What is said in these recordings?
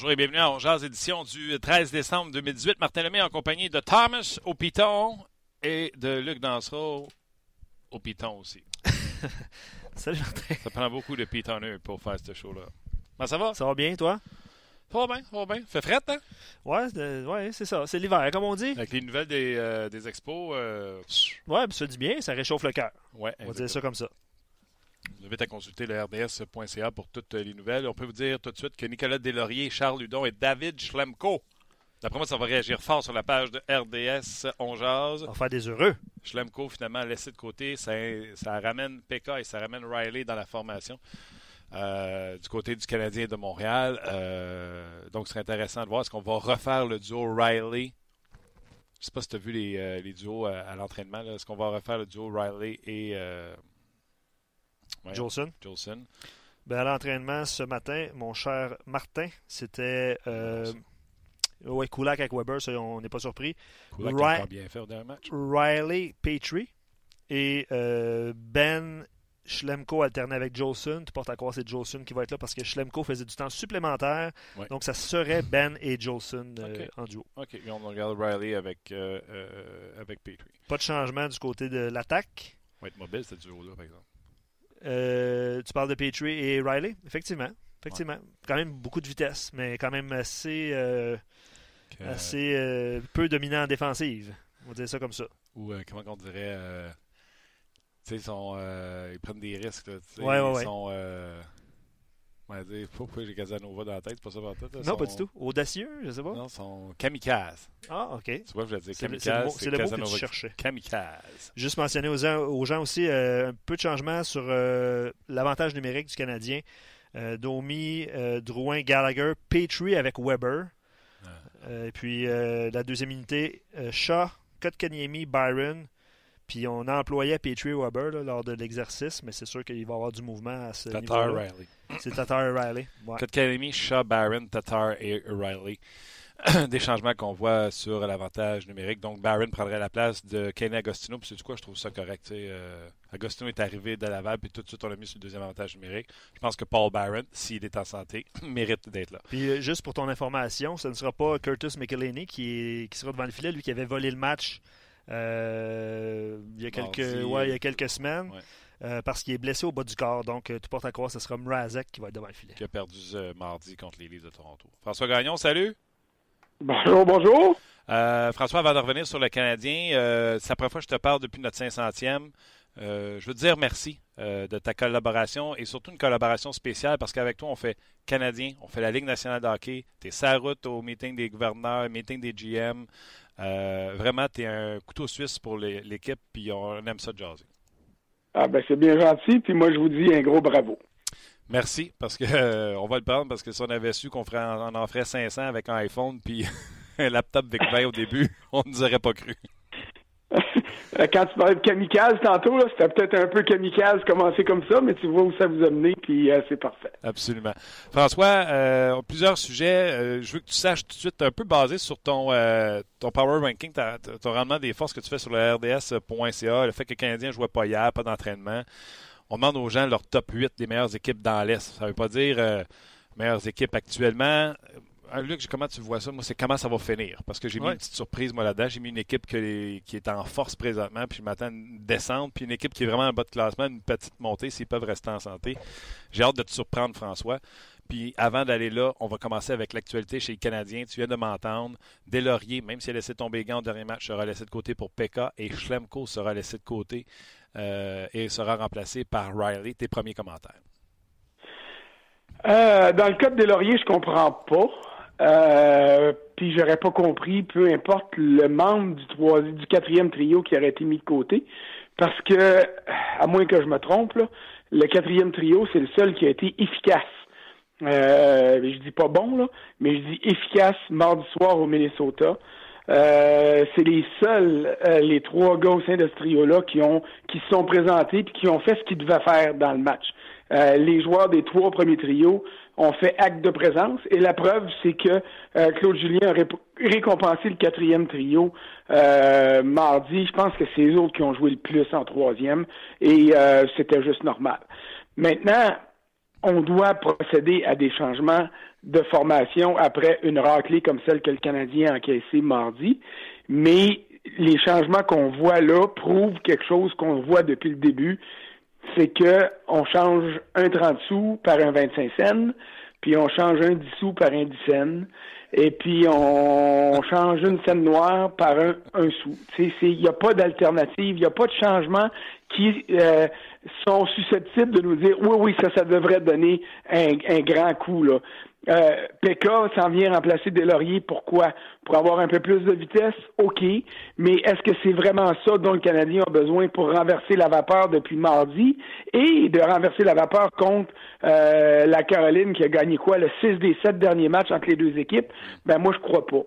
Bonjour et bienvenue à Jazz édition du 13 décembre 2018. Martin Lemay en compagnie de Thomas au Piton et de Luc Dansereau au Piton aussi. Salut Martin. Ça prend beaucoup de pitonneux pour faire ce show-là. Ça va? Ça va bien, toi? Ça va bien, ça va bien. Fait fret, hein? Ouais, c'est- ouais, c'est ça. C'est l'hiver, comme on dit. Avec les nouvelles des, euh, des expos, euh, Ouais, ça dit bien, ça réchauffe le cœur. ouais, On va dire ça comme ça. Je vous invite à consulter le rds.ca pour toutes les nouvelles. On peut vous dire tout de suite que Nicolas Deslauriers, Charles Ludon et David Schlemko, d'après moi, ça va réagir fort sur la page de RDS On Jase. On va faire des heureux. Schlemko, finalement, laissé de côté. Ça, ça ramène PK et ça ramène Riley dans la formation euh, du côté du Canadien de Montréal. Euh, donc, ce serait intéressant de voir est-ce qu'on va refaire le duo Riley. Je ne sais pas si tu as vu les, euh, les duos à, à l'entraînement. Est-ce qu'on va refaire le duo Riley et euh, ouais, Jolson. Jolson? Ben, à l'entraînement ce matin, mon cher Martin, c'était. Euh, ouais, Kulak avec Weber, ça, on n'est pas surpris. Kulak a bien fait au dernier match. Riley Petrie et euh, Ben Schlemko alterné avec Jolson. Tu portes à croire que c'est Jolson qui va être là parce que Schlemko faisait du temps supplémentaire. Ouais. Donc, ça serait Ben et Jolson euh, en duo. OK, et on regarde Riley avec, euh, euh, avec Petrie. Pas de changement du côté de l'attaque. Va être mobile, ce duo-là, par exemple. Euh, tu parles de Petrie et Riley, effectivement. Effectivement. Quand même beaucoup de vitesse, mais quand même assez, euh, Que- assez euh, peu dominant en défensive. On va dire ça comme ça. ou comment on dirait tu sais ils sont ils prennent des risques là, Ouais, ouais, ils sont pourquoi j'ai Casanova dans la tête c'est pas ça tête Non, pas du tout. Audacieux, je sais pas. non ils sont kamikazes Ah, ok. tu vois je voulais dire kamikaze c'est le mot que tu cherchais. kamikaze Juste mentionner aux gens, aux gens aussi euh, un peu de changement sur euh, l'avantage numérique du Canadien. Euh, Domi, Drouin, Gallagher, Petrie avec Weber. Ah. Et puis la deuxième unité, Shaw, Kotkaniemi, Byron. Puis on a employé Petrie et Weber là, lors de l'exercice, mais c'est sûr qu'il va y avoir du mouvement à ce Tatar niveau-là. Riley C'est Tatar et Riley. Ouais. Kotkaniemi, Shaw, Barron, Tatar et Riley des changements qu'on voit sur l'avantage numérique. Donc, Barron prendrait la place de Kenny Agostino. Puis, c'est quoi, je trouve ça correct. euh, Agostino est arrivé de Laval, puis tout de suite, on l'a mis sur le deuxième avantage numérique. Je pense que Paul Barron, s'il est en santé, mérite d'être là. Puis euh, juste pour ton information, ce ne sera pas Curtis McElhaney qui, est- qui sera devant le filet, lui qui avait volé le match euh, il, y a quelques, Mardi, ouais, il y a quelques semaines. ouais. euh, parce qu'il est blessé au bas du corps. Donc, euh, tu portes à croire que ce sera Mrazek qui va être devant le filet. Qui a perdu euh, mardi contre les Leafs de Toronto. François Gagnon, salut. Bonjour, bonjour. Euh, François, avant de revenir sur le Canadien, euh, c'est la première fois que je te parle depuis notre 500e. Euh, je veux te dire merci euh, de ta collaboration et surtout une collaboration spéciale parce qu'avec toi, on fait Canadien, on fait la Ligue nationale de hockey, tu es sa route au meeting des gouverneurs, meeting des GM. Euh, vraiment, tu es un couteau suisse pour l'équipe, puis on aime ça de jaser. Ah ben c'est bien gentil, puis moi je vous dis un gros bravo. Merci, parce que euh, on va le prendre, parce que si on avait su qu'on on en ferait 500 avec un iPhone, puis un laptop Vic 20 au début, on ne nous aurait pas cru. Euh, Quand tu parlais de kamikaze tantôt, c'était peut-être un peu kamikaze commencer comme ça, mais tu vois où ça vous a mené, puis euh, c'est parfait. Absolument. François, euh, plusieurs sujets. Je veux que tu saches tout de suite, un peu basé sur ton, ton power ranking, ton rendement des forces que tu fais sur le RDS.ca, le fait que le Canadien ne jouait pas hier, pas d'entraînement. On demande aux gens leur top 8 des meilleures équipes dans l'Est. Ça ne veut pas dire meilleures équipes actuellement. Euh, Luc, comment tu vois ça? Moi, c'est comment ça va finir? Parce que j'ai mis une petite surprise, moi, là-dedans. J'ai mis une équipe que- qui est en force présentement, puis je m'attends à une descente, puis une équipe qui est vraiment en bas de classement, une petite montée s'ils peuvent rester en santé. J'ai hâte de te surprendre, François. Puis avant d'aller là, on va commencer avec l'actualité chez les Canadiens. Tu viens de m'entendre. Deslauriers, même s'il a laissé tomber gants au dernier match, sera laissé de côté pour Pekka et Schlemko sera laissé de côté euh, et sera remplacé par Riley. Tes premiers commentaires. Euh, dans le cas de Lauriers, je comprends pas. Euh, puis j'aurais pas compris, peu importe le membre du troisième, du quatrième trio qui aurait été mis de côté, parce que, à moins que je me trompe, là, le quatrième trio, c'est le seul qui a été efficace. Euh, je dis pas bon, là, mais je dis efficace mardi soir au Minnesota. Euh, c'est les seuls, euh, les trois gars au sein de ce trio-là qui ont qui se sont présentés puis qui ont fait ce qu'ils devaient faire dans le match. Euh, les joueurs des trois premiers trios ont fait acte de présence et la preuve, c'est que euh, Claude Julien a récompensé le quatrième trio euh, mardi. Je pense que c'est eux autres qui ont joué le plus en troisième et euh, c'était juste normal. Maintenant, on doit procéder à des changements de formation après une raclée comme celle que le Canadien a encaissée mardi. Mais les changements qu'on voit là prouvent quelque chose qu'on voit depuis le début, c'est que on change un 30 sous par un 25 cents, puis on change un 10 sous par un 10 cents, et puis on change une scène noire par un, un sou. Il n'y a pas d'alternative, il n'y a pas de changement qui euh, sont susceptibles de nous dire oui, oui, ça, ça devrait donner un, un grand coup. Là. Euh, Pekka s'en vient remplacer Delaurier. Pourquoi? Pour avoir un peu plus de vitesse? OK. Mais est-ce que c'est vraiment ça dont le Canadien a besoin pour renverser la vapeur depuis mardi? Et de renverser la vapeur contre euh, la Caroline qui a gagné quoi? Le 6 des 7 derniers matchs entre les deux équipes? Ben moi, je crois pas.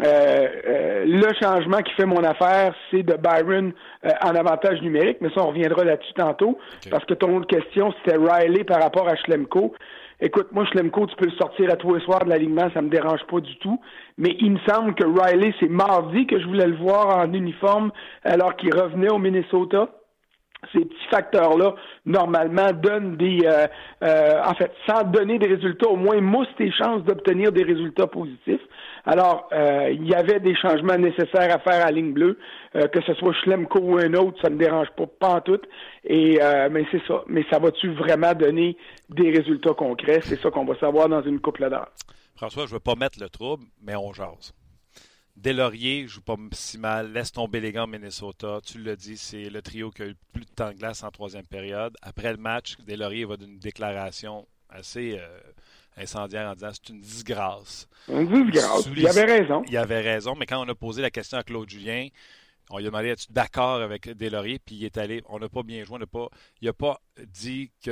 Euh, euh, le changement qui fait mon affaire, c'est de Byron euh, en avantage numérique, mais ça, on reviendra là-dessus tantôt, parce que ton autre question, c'était Riley par rapport à Schlemko. Écoute, moi, Schlemko, tu peux le sortir à tous les soirs de l'alignement, ça me dérange pas du tout. Mais il me semble que Riley, c'est mardi que je voulais le voir en uniforme alors qu'il revenait au Minnesota ces petits facteurs-là, normalement, donnent des... Euh, euh, en fait, sans donner des résultats, au moins moussent tes chances d'obtenir des résultats positifs. Alors, euh, il y avait des changements nécessaires à faire à ligne bleue, que ce soit Schlemko ou un autre, ça ne me dérange pas, pas en tout. Et, mais c'est ça. Mais ça va-tu vraiment donner des résultats concrets? C'est ça qu'on va savoir dans une couple d'heures. François, je ne veux pas mettre le trouble, mais on jase. Delaurier joue pas si mal, laisse tomber les gants Minnesota. Tu l'as dit, c'est le trio qui a eu le plus de temps de glace en troisième période. Après le match, Delaurier va d'une déclaration assez euh, incendiaire en disant c'est une disgrâce. Une disgrâce. Il avait raison. Il avait raison, mais quand on a posé la question à Claude Julien, on lui a demandé es-tu d'accord avec Delaurier, puis il est allé, on n'a pas bien joué, on n'a pas, il n'a pas dit que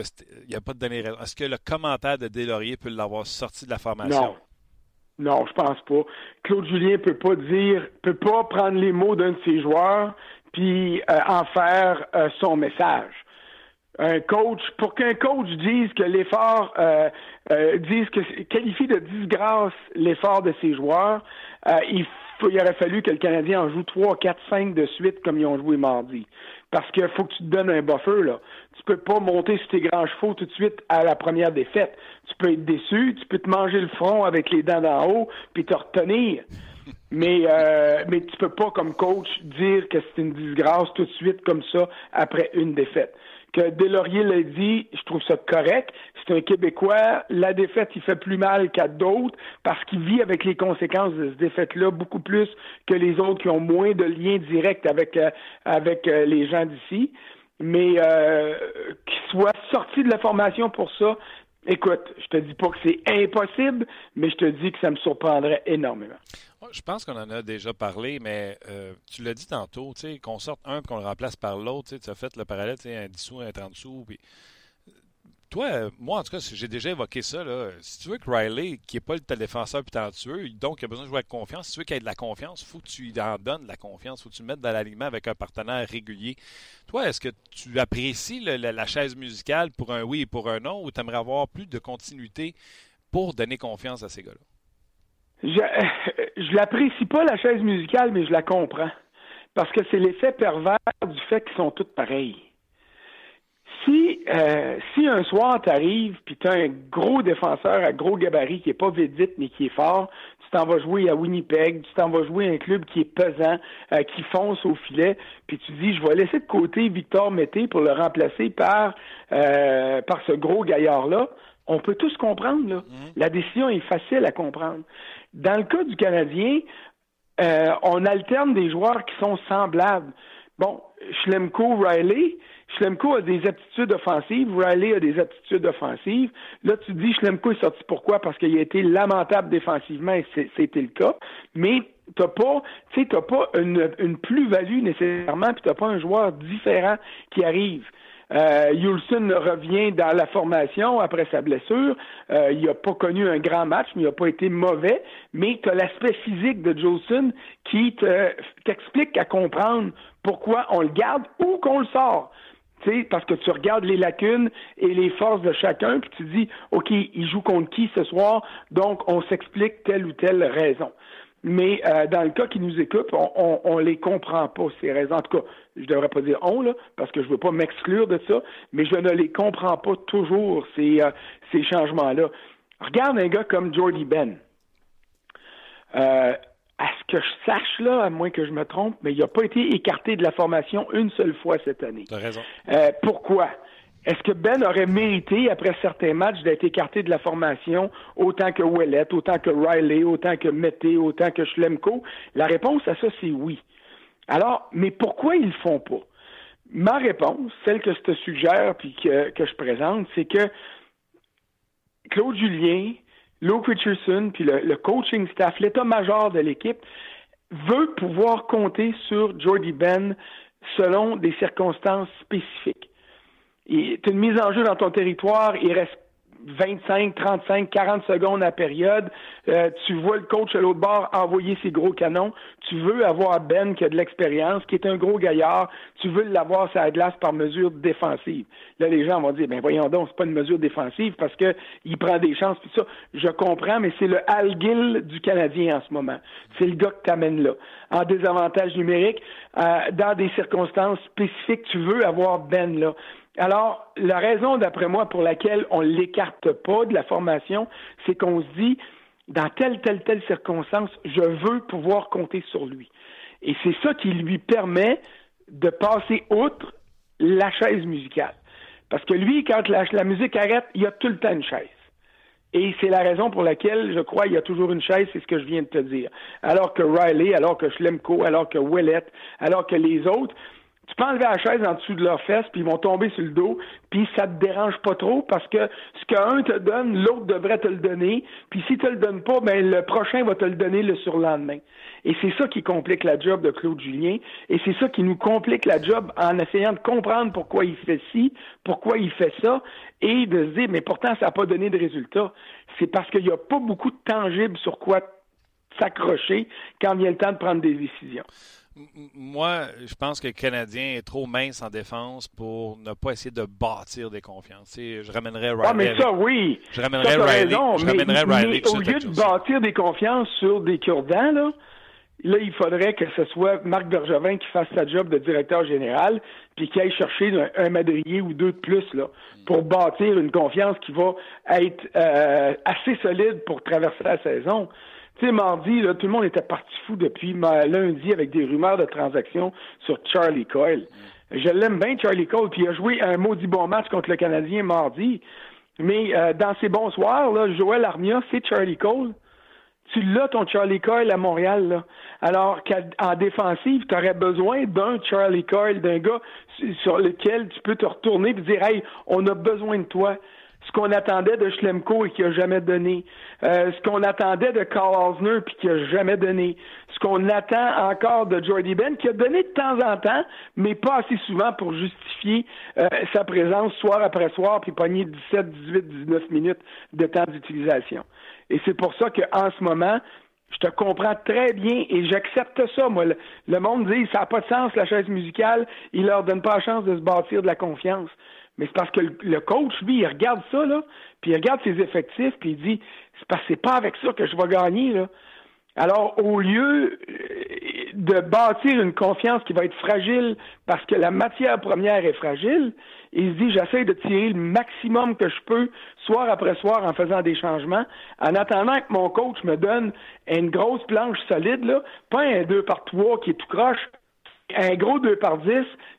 il n'a pas donné raison. Est-ce que le commentaire de Delaurier peut l'avoir sorti de la formation? Non. Non, je pense pas. Claude Julien peut pas dire, peut pas prendre les mots d'un de ses joueurs puis euh, en faire euh, son message. Un coach, pour qu'un coach dise que l'effort, euh, dise que qualifie de disgrâce l'effort de ses joueurs, il, il aurait fallu que le Canadien en joue trois, quatre, cinq de suite comme ils ont joué mardi. Parce qu'il faut que tu te donnes un buffer, là. Tu peux pas monter sur tes grands chevaux tout de suite à la première défaite. Tu peux être déçu, tu peux te manger le front avec les dents d'en haut, puis te retenir. Mais, euh, mais tu peux pas, comme coach, dire que c'est une disgrâce tout de suite comme ça après une défaite que Delaurier l'a dit, je trouve ça correct. C'est un Québécois. La défaite, il fait plus mal qu'à d'autres parce qu'il vit avec les conséquences de cette défaite-là beaucoup plus que les autres qui ont moins de liens directs avec, euh, avec euh, les gens d'ici. Mais euh, qu'il soit sorti de la formation pour ça, écoute, je te dis pas que c'est impossible, mais je te dis que ça me surprendrait énormément. Je pense qu'on en a déjà parlé, mais euh, tu l'as dit tantôt, qu'on sorte un et qu'on le remplace par l'autre. Tu as fait le parallèle, un 10 sous, un 30 sous. Puis... Toi, moi, en tout cas, j'ai déjà évoqué ça. Là. Si tu veux que Riley, qui n'est pas le défenseur puis talentueux, donc il a besoin de jouer avec confiance, si tu veux qu'il ait de la confiance, il faut que tu en donnes de la confiance. Il faut que tu le mettes dans l'alignement avec un partenaire régulier. Toi, est-ce que tu apprécies la, chaise musicale pour un oui et pour un non, ou tu aimerais avoir plus de continuité pour donner confiance à ces gars-là? Je, je l'apprécie pas, la chaise musicale, mais je la comprends. Parce que c'est l'effet pervers du fait qu'ils sont tous pareils. Si, euh, si un soir t'arrives puis tu as un gros défenseur à gros gabarit qui est pas vite mais qui est fort, tu t'en vas jouer à Winnipeg, tu t'en vas jouer à un club qui est pesant, euh, qui fonce au filet, puis tu dis je vais laisser de côté Victor Mété pour le remplacer par euh, par ce gros gaillard là. On peut tous comprendre là. Mm-hmm. La décision est facile à comprendre. Dans le cas du Canadien, euh, on alterne des joueurs qui sont semblables. Bon, Schlemko, Riley, Schlemko a des aptitudes offensives, Riley a des aptitudes offensives. Là, tu dis Schlemko est sorti pourquoi? Parce qu'il a été lamentable défensivement et c'était le cas. Mais t'as pas, tu sais, t'as pas une, plus-value nécessairement, puis t'as pas un joueur différent qui arrive. Euh, revient dans la formation après sa blessure. Euh, il n'a pas connu un grand match, mais il n'a pas été mauvais. Mais tu as l'aspect physique de Jolson qui t'explique à comprendre pourquoi on le garde ou qu'on le sort. Sais, parce que tu regardes les lacunes et les forces de chacun, puis tu dis, OK, il joue contre qui ce soir, donc on s'explique telle ou telle raison. Mais euh, dans le cas qui nous écoute, on, on, les comprend pas, ces raisons. En tout cas, je devrais pas dire on, là, parce que je veux pas m'exclure de ça, mais je ne les comprends pas toujours, ces, euh, ces changements-là. Regarde un gars comme Jordy Ben. Euh, à ce que je sache, là, à moins que je me trompe, mais il n'a pas été écarté de la formation une seule fois cette année. Raison. Euh, pourquoi? Est-ce que Ben aurait mérité, après certains matchs, d'être écarté de la formation autant que Ouellet, autant que Riley, autant que Mété, autant que Schlemko? La réponse à ça, c'est oui. Alors, mais pourquoi ils le font pas? Ma réponse, celle que je te suggère puis que, que je présente, c'est que Claude Julien, Luke Richardson, puis le, coaching staff, l'état-major de l'équipe, veut pouvoir compter sur Jordy Ben selon des circonstances spécifiques. As une mise en jeu dans ton territoire, il reste 25, 35, 40 secondes à période. Euh, tu vois le coach à l'autre bord envoyer ses gros canons. Tu veux avoir Ben qui a de l'expérience, qui est un gros gaillard. Tu veux l'avoir sur la glace par mesure défensive. Là, les gens vont dire, ben voyons donc, c'est pas une mesure défensive parce que il prend des chances. Puis ça, je comprends, mais c'est le Al Gill du Canadien en ce moment. C'est le gars que t'amènes là. En désavantage numérique, euh, dans des circonstances spécifiques, tu veux avoir Ben là. Alors, la raison, d'après moi, pour laquelle on ne l'écarte pas de la formation, c'est qu'on se dit, dans telle, telle, telle circonstance, je veux pouvoir compter sur lui. Et c'est ça qui lui permet de passer outre la chaise musicale. Parce que lui, quand la, la musique arrête, il y a tout le temps une chaise. Et c'est la raison pour laquelle, je crois, il y a toujours une chaise, c'est ce que je viens de te dire. Alors que Riley, alors que Schlemko, alors que Willett, alors que les autres, tu peux enlever la chaise en dessous de leurs fesses, puis ils vont tomber sur le dos, puis ça te dérange pas trop parce que ce qu'un te donne, l'autre devrait te le donner, puis si tu le donnes pas, ben le prochain va te le donner le surlendemain. Et c'est ça qui complique la job de Claude Julien, et c'est ça qui nous complique la job en essayant de comprendre pourquoi il fait ci, pourquoi il fait ça, et de se dire, mais pourtant ça n'a pas donné de résultat. C'est parce qu'il n'y a pas beaucoup de tangibles sur quoi s'accrocher quand vient le temps de prendre des décisions moi, je pense que le Canadien est trop mince en défense pour ne pas essayer de bâtir des confiances. je ramènerais Riley. Ah, mais ça, oui. Je ramènerais Riley. je ramènerais Riley au lieu de bâtir des confiances sur des cure-dents, là, là, il faudrait que ce soit Marc Bergevin qui fasse sa job de directeur général, puis qu'il aille chercher un, madrier ou deux de plus, là, pour bâtir une confiance qui va être euh, assez solide pour traverser la saison. Tu sais, mardi, là, tout le monde était parti fou depuis lundi avec des rumeurs de transactions sur Charlie Coyle. Je l'aime bien, Charlie Cole, puis il a joué un maudit bon match contre le Canadien mardi. Mais euh, dans ses bons soirs, là, Joël Armia, c'est Charlie Cole. Tu l'as, ton Charlie Coyle à Montréal. Là. Alors qu'en défensive, tu aurais besoin d'un Charlie Coyle, d'un gars sur lequel tu peux te retourner et dire Hey, on a besoin de toi ce qu'on attendait de Schlemko et qui a jamais donné, euh, ce qu'on attendait de Carl Osner puis qui a jamais donné, ce qu'on attend encore de Jordy Ben qui a donné de temps en temps, mais pas assez souvent pour justifier euh, sa présence soir après soir puis pogner 17, 18, 19 minutes de temps d'utilisation. Et c'est pour ça qu'en ce moment, je te comprends très bien et j'accepte ça, moi. Le, monde dit ça n'a pas de sens, la chaise musicale, il leur donne pas la chance de se bâtir de la confiance. Mais c'est parce que le coach, lui, il regarde ça, là, puis il regarde ses effectifs, puis il dit c'est parce que c'est pas avec ça que je vais gagner, là. Alors, au lieu euh, de bâtir une confiance qui va être fragile parce que la matière première est fragile, il se dit j'essaie de tirer le maximum que je peux soir après soir en faisant des changements, en attendant que mon coach me donne une grosse planche solide, là, pas un 2 par 3 qui est tout croche, un gros 2 par 10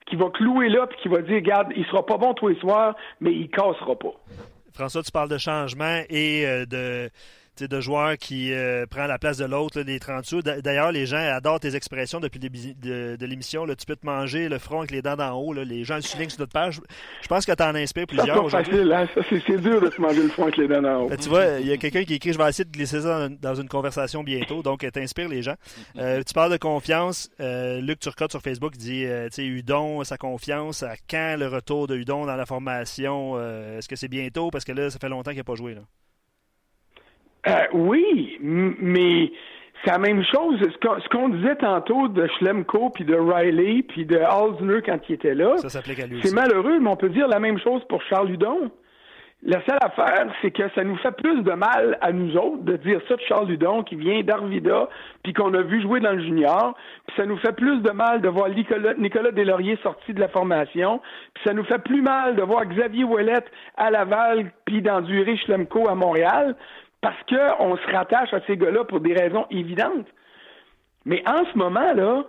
qui va clouer là puis qui va dire regarde, il sera pas bon tous les soirs, mais il cassera pas. François, tu parles de changement et euh, de de joueurs qui euh, prend la place de l'autre, les 30 sous. D'ailleurs, les gens adorent tes expressions depuis le début de, l'émission. Tu peux te manger le front avec les dents d'en haut. Les gens le soulignent sur notre page. Je pense que tu en inspires plusieurs. C'est facile, hein? c'est dur de se manger le front avec les dents d'en haut. Ben, tu vois, il y a quelqu'un qui écrit Je vais essayer de glisser ça dans, une conversation bientôt. Donc, tu inspires les gens. Euh, tu parles de confiance. Euh, Luc Turcotte sur Facebook dit tu sais, Udon, sa confiance. À quand le retour de Udon dans la formation? Est-ce que c'est bientôt? Parce que là, ça fait longtemps qu'il n'a pas joué. Là. Euh, oui, mais c'est la même chose. Ce qu'on disait tantôt de Schlemko, puis de Riley, puis de Halsner quand il était là, c'est malheureux, mais on peut dire la même chose pour Charles Hudon. La seule affaire, c'est que ça nous fait plus de mal à nous autres de dire ça de Charles Ludon qui vient d'Arvida, puis qu'on a vu jouer dans le junior, puis ça nous fait plus de mal de voir Nicolas, Nicolas Deslauriers sorti de la formation, puis ça nous fait plus mal de voir Xavier Ouellette à Laval, puis d'endurer Schlemko à Montréal, parce qu'on se rattache à ces gars-là pour des raisons évidentes. Mais en ce moment, là,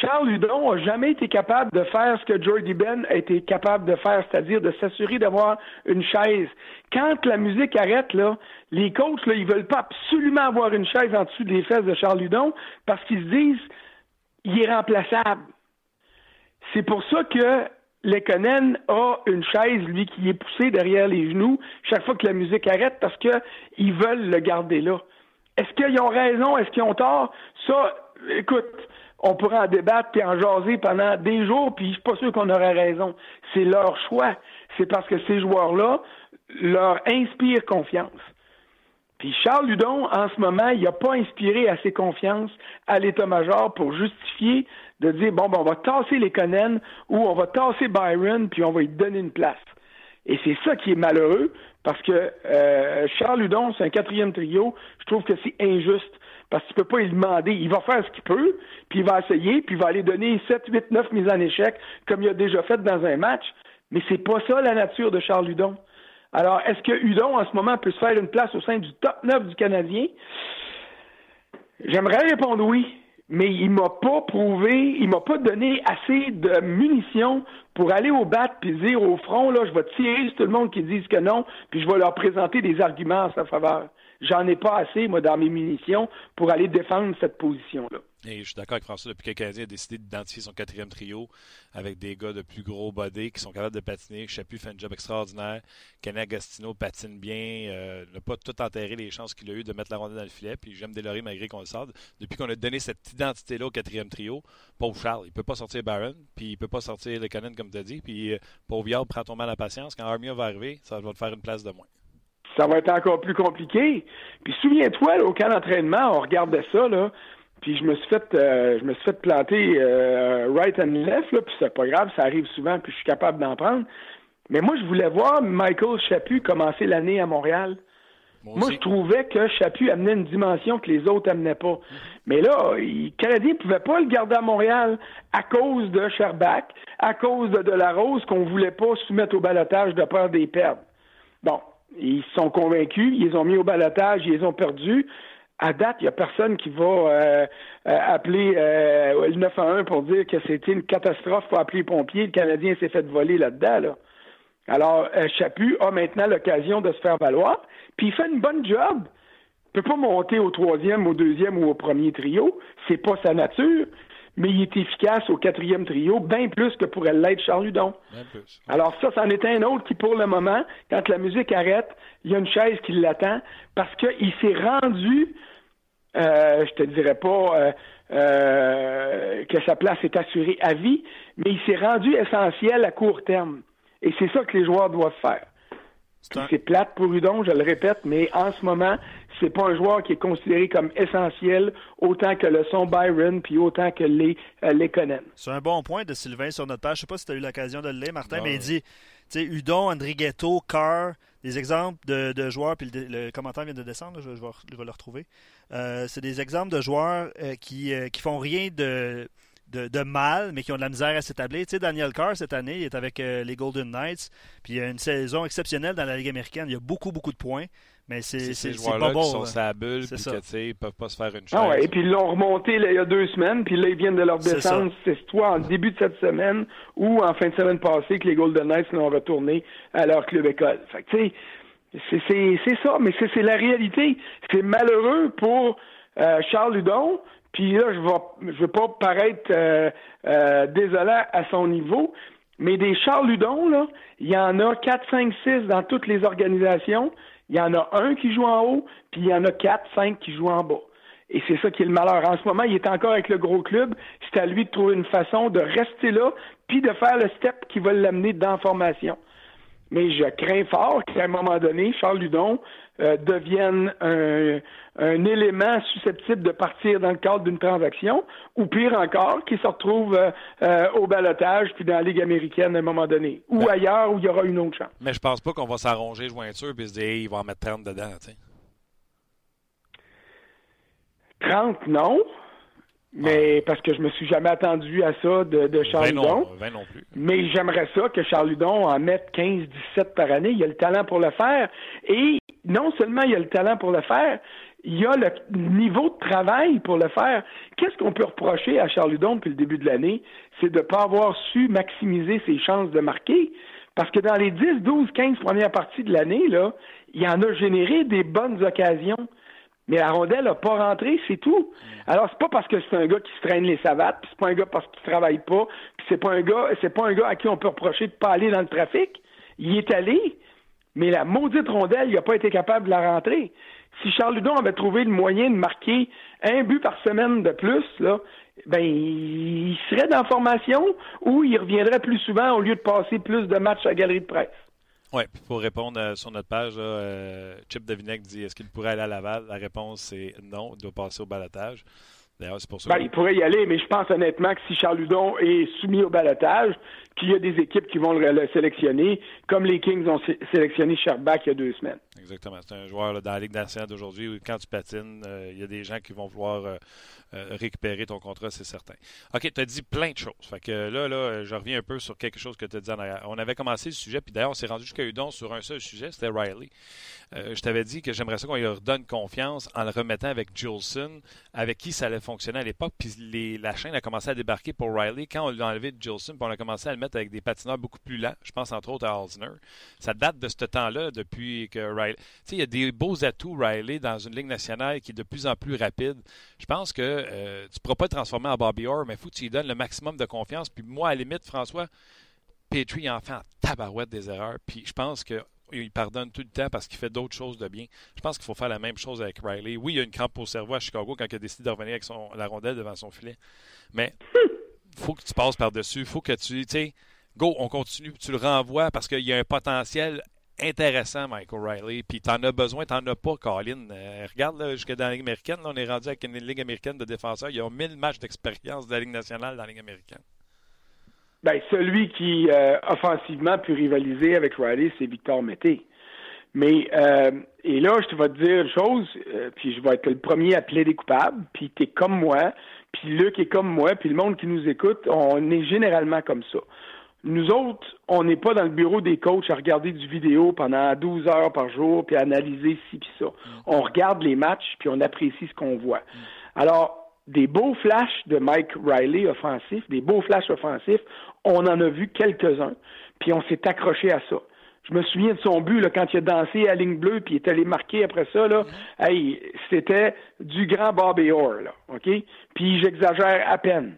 Charles Hudon n'a jamais été capable de faire ce que Jordy Ben a été capable de faire, c'est-à-dire de s'assurer d'avoir une chaise. Quand la musique arrête, là, les coachs, là, ils veulent pas absolument avoir une chaise en dessous des fesses de Charles Hudon parce qu'ils se disent il est remplaçable. C'est pour ça que Lekonen a une chaise, lui, qui est poussée derrière les genoux chaque fois que la musique arrête parce qu'ils veulent le garder là. Est-ce qu'ils ont raison? Est-ce qu'ils ont tort? Ça, écoute, on pourrait en débattre et en jaser pendant des jours, puis je suis pas sûr qu'on aurait raison. C'est leur choix. C'est parce que ces joueurs-là leur inspirent confiance. Puis Charles Ludon, en ce moment, il n'a pas inspiré assez confiance à l'état-major pour justifier de dire bon, ben, on va tasser les Conan ou on va tasser Byron, puis on va lui donner une place. Et c'est ça qui est malheureux, parce que euh, Charles Ludon, c'est un quatrième trio. Je trouve que c'est injuste parce qu'il ne peut pas lui demander. Il va faire ce qu'il peut, puis il va essayer, puis il va aller donner 7, 8, 9 mises en échec, comme il a déjà fait dans un match. Mais c'est pas ça la nature de Charles Hudon. Alors, est-ce que Hudon, en ce moment, peut se faire une place au sein du top 9 du Canadien? J'aimerais répondre oui, mais il m'a pas prouvé, il m'a pas donné assez de munitions pour aller au bat puis dire au front, là, je vais tirer sur tout le monde qui dise que non, puis je vais leur présenter des arguments en sa faveur. J'en ai pas assez, moi, dans mes munitions pour aller défendre cette position-là. Et je suis d'accord avec François, depuis que le Canadien a décidé d'identifier son quatrième trio avec des gars de plus gros body qui sont capables de patiner. Chapu fait un job extraordinaire. Kenny Agostino patine bien. Euh, n'a pas tout enterré les chances qu'il a eu de mettre la rondelle dans le filet. Puis j'aime Delory malgré qu'on le sorte. Depuis qu'on a donné cette identité-là au quatrième trio, pauvre Charles, il peut pas sortir Baron, puis il peut pas sortir le comme tu as dit. Puis euh, pauvre Yard, prends ton mal à patience. Quand Armia va arriver, ça va te faire une place de moins ça va être encore plus compliqué. Puis souviens-toi, au camp d'entraînement, on regardait ça, là, puis je me suis fait euh, je me suis fait planter euh, right and left, là, puis c'est pas grave, ça arrive souvent, puis je suis capable d'en prendre. Mais moi, je voulais voir Michael Chaput commencer l'année à Montréal. Moi, je trouvais que Chaput amenait une dimension que les autres amenaient pas. Mais là, les Canadiens ne pouvaient pas le garder à Montréal à cause de Sherbach, à cause de Delarose, qu'on voulait pas soumettre au balotage de peur des pertes. Bon, ils sont convaincus, ils les ont mis au balotage, ils les ont perdus. À date, il n'y a personne qui va euh, euh, appeler euh, le 911 pour dire que c'était une catastrophe pour appeler les pompiers. Le Canadien s'est fait voler là-dedans. Là. Alors, Chaput a maintenant l'occasion de se faire valoir, puis il fait une bonne job. Il ne peut pas monter au troisième, au deuxième ou au premier trio. C'est pas sa nature mais il est efficace au quatrième trio, bien plus que pourrait l'être Charles Hudon. Alors ça, c'en est un autre qui, pour le moment, quand la musique arrête, il y a une chaise qui l'attend parce qu'il s'est rendu, euh, je te dirais pas euh, euh, que sa place est assurée à vie, mais il s'est rendu essentiel à court terme. Et c'est ça que les joueurs doivent faire. C'est plate pour Hudon, je le répète, mais en ce moment, c'est pas un joueur qui est considéré comme essentiel autant que le son Byron puis autant que les euh, les Conan. C'est un bon point de Sylvain sur notre page. Je sais pas si tu as eu l'occasion de le lire, Martin, mais il dit tu sais, Udon, Andrighetto, Carr, des exemples de, joueurs, puis le, commentaire vient de descendre, je, vais, le retrouver. Euh, c'est des exemples de joueurs euh, qui, qui font rien de, de, mal, mais qui ont de la misère à s'établir. Tu sais, Daniel Carr, cette année, il est avec les Golden Knights, puis il a une saison exceptionnelle dans la Ligue américaine. Il y a beaucoup, beaucoup de points. Mais c'est ces joueurs-là qui sont sa bulle, puis que, ils peuvent pas se faire une chose. Ah ouais, et puis ils l'ont remonté il y a deux semaines, puis là, ils viennent de leur descendre. C'est soit en début de cette semaine ou en fin de semaine passée que les Golden Knights l'ont retourné à leur club école. Fait que, tu sais, c'est ça, mais c'est la réalité. C'est malheureux pour euh, Charles Hudon, puis là, je ne je veux pas paraître euh, euh, désolant à son niveau, mais des Charles Hudon, là, il y en a 4, 5, 6 dans toutes les organisations. Il y en a un qui joue en haut, puis il y en a quatre, cinq qui jouent en bas. Et c'est ça qui est le malheur. En ce moment, il est encore avec le gros club. C'est à lui de trouver une façon de rester là, puis de faire le step qui va l'amener dans la formation. mais je crains fort qu'à un moment donné, Charles Ludon euh, devienne un, un, élément susceptible de partir dans le cadre d'une transaction, ou pire encore, qu'il se retrouve euh, euh, au balotage puis dans la Ligue américaine à un moment donné, ou ben, ailleurs où il y aura une autre chance. Mais je pense pas qu'on va s'arranger jointure et se dire il va en mettre 30 dedans. 30, non. Mais parce que je me suis jamais attendu à ça de, de Charles Ludon. Mais j'aimerais ça que Charles Ludon en mette 15, 17 par année. Il a le talent pour le faire. Et non seulement il a le talent pour le faire, il y a le niveau de travail pour le faire. Qu'est-ce qu'on peut reprocher à Charles Ludon depuis le début de l'année? C'est de ne pas avoir su maximiser ses chances de marquer. Parce que dans les 10, 12, 15 premières parties de l'année, là, il en a généré des bonnes occasions. Mais la rondelle n'a pas rentré, c'est tout. Alors, c'est pas parce que c'est un gars qui se traîne les savates, puis c'est pas un gars parce qu'il travaille pas, puis c'est pas un gars, c'est pas un gars à qui on peut reprocher de pas aller dans le trafic. Il est allé, mais la maudite rondelle, il n'a pas été capable de la rentrer. Si Charles Ludon avait trouvé le moyen de marquer un but par semaine de plus, là, ben, il serait dans la formation ou il reviendrait plus souvent au lieu de passer plus de matchs à la galerie de presse. Oui, pour répondre euh, sur notre page, euh, Chip de dit est-ce qu'il pourrait aller à Laval? La réponse c'est non, il doit passer au balotage. D'ailleurs, c'est pour ça. Ben, il pourrait y aller, mais je pense honnêtement que si Charles Ludon est soumis au balotage, qu'il y a des équipes qui vont le, sélectionner, comme les Kings ont sélectionné Sherbach il y a deux semaines. Exactement. C'est un joueur dans la Ligue nationale d'aujourd'hui où quand tu patines, euh, il y a des gens qui vont vouloir euh, récupérer ton contrat, c'est certain. OK, tu as dit plein de choses. Fait que là, là, je reviens un peu sur quelque chose que tu as dit en arrière. On avait commencé le sujet, puis d'ailleurs, on s'est rendu jusqu'à Udon sur un seul sujet, c'était Riley. Euh, je t'avais dit que j'aimerais ça qu'on lui redonne confiance en le remettant avec Jolson, avec qui ça allait fonctionner à l'époque, puis la chaîne a commencé à débarquer pour Riley. Quand on l'a enlevé de Jolson, puis on a commencé à le mettre avec des patineurs beaucoup plus lents, je pense entre autres à Ça date de ce temps-là, depuis que Riley... Tu sais, il y a des beaux atouts, Riley, dans une ligue nationale qui est de plus en plus rapide. Je pense que euh, tu ne pourras pas le transformer en Bobby Orr, mais il faut que tu lui donnes le maximum de confiance. Puis moi, à la limite, François, Petrie en fait en tabarouette des erreurs. Puis je pense qu'il pardonne tout le temps parce qu'il fait d'autres choses de bien. Je pense qu'il faut faire la même chose avec Riley. Oui, il y a une crampe au cerveau à Chicago quand il a décidé de revenir avec son, la rondelle devant son filet. Mais il faut que tu passes par-dessus. Il faut que tu, tu sais, go, on continue. Tu le renvoies parce qu'il y a un potentiel intéressant, Michael Riley. Puis t'en as besoin, t'en as pas, Colin. Euh, regarde, là, jusque dans la Ligue américaine, on est rendu avec une Ligue américaine de défenseurs. Il y a 1000 matchs d'expérience de la Ligue nationale dans la Ligue américaine. Ben, celui qui, euh, offensivement, peut rivaliser avec Riley, c'est Victor Mété. Mais, euh, et là, je te vais te dire une chose, puis je vais être le premier à plaider coupable, puis t'es comme moi, puis Luc est comme moi, puis le monde qui nous écoute, on est généralement comme ça. Nous autres, on n'est pas dans le bureau des coachs à regarder du vidéo pendant 12 heures par jour puis à analyser ci puis ça. On regarde les matchs puis on apprécie ce qu'on voit. Alors, des beaux flashs de Mike Riley offensifs, des beaux flashs offensifs, on en a vu quelques-uns, puis on s'est accroché à ça. Je me souviens de son but là, quand il a dansé à ligne bleue puis il est allé marquer après ça là. Hey, c'était du grand Bobby Orr là, ok? Puis j'exagère à peine.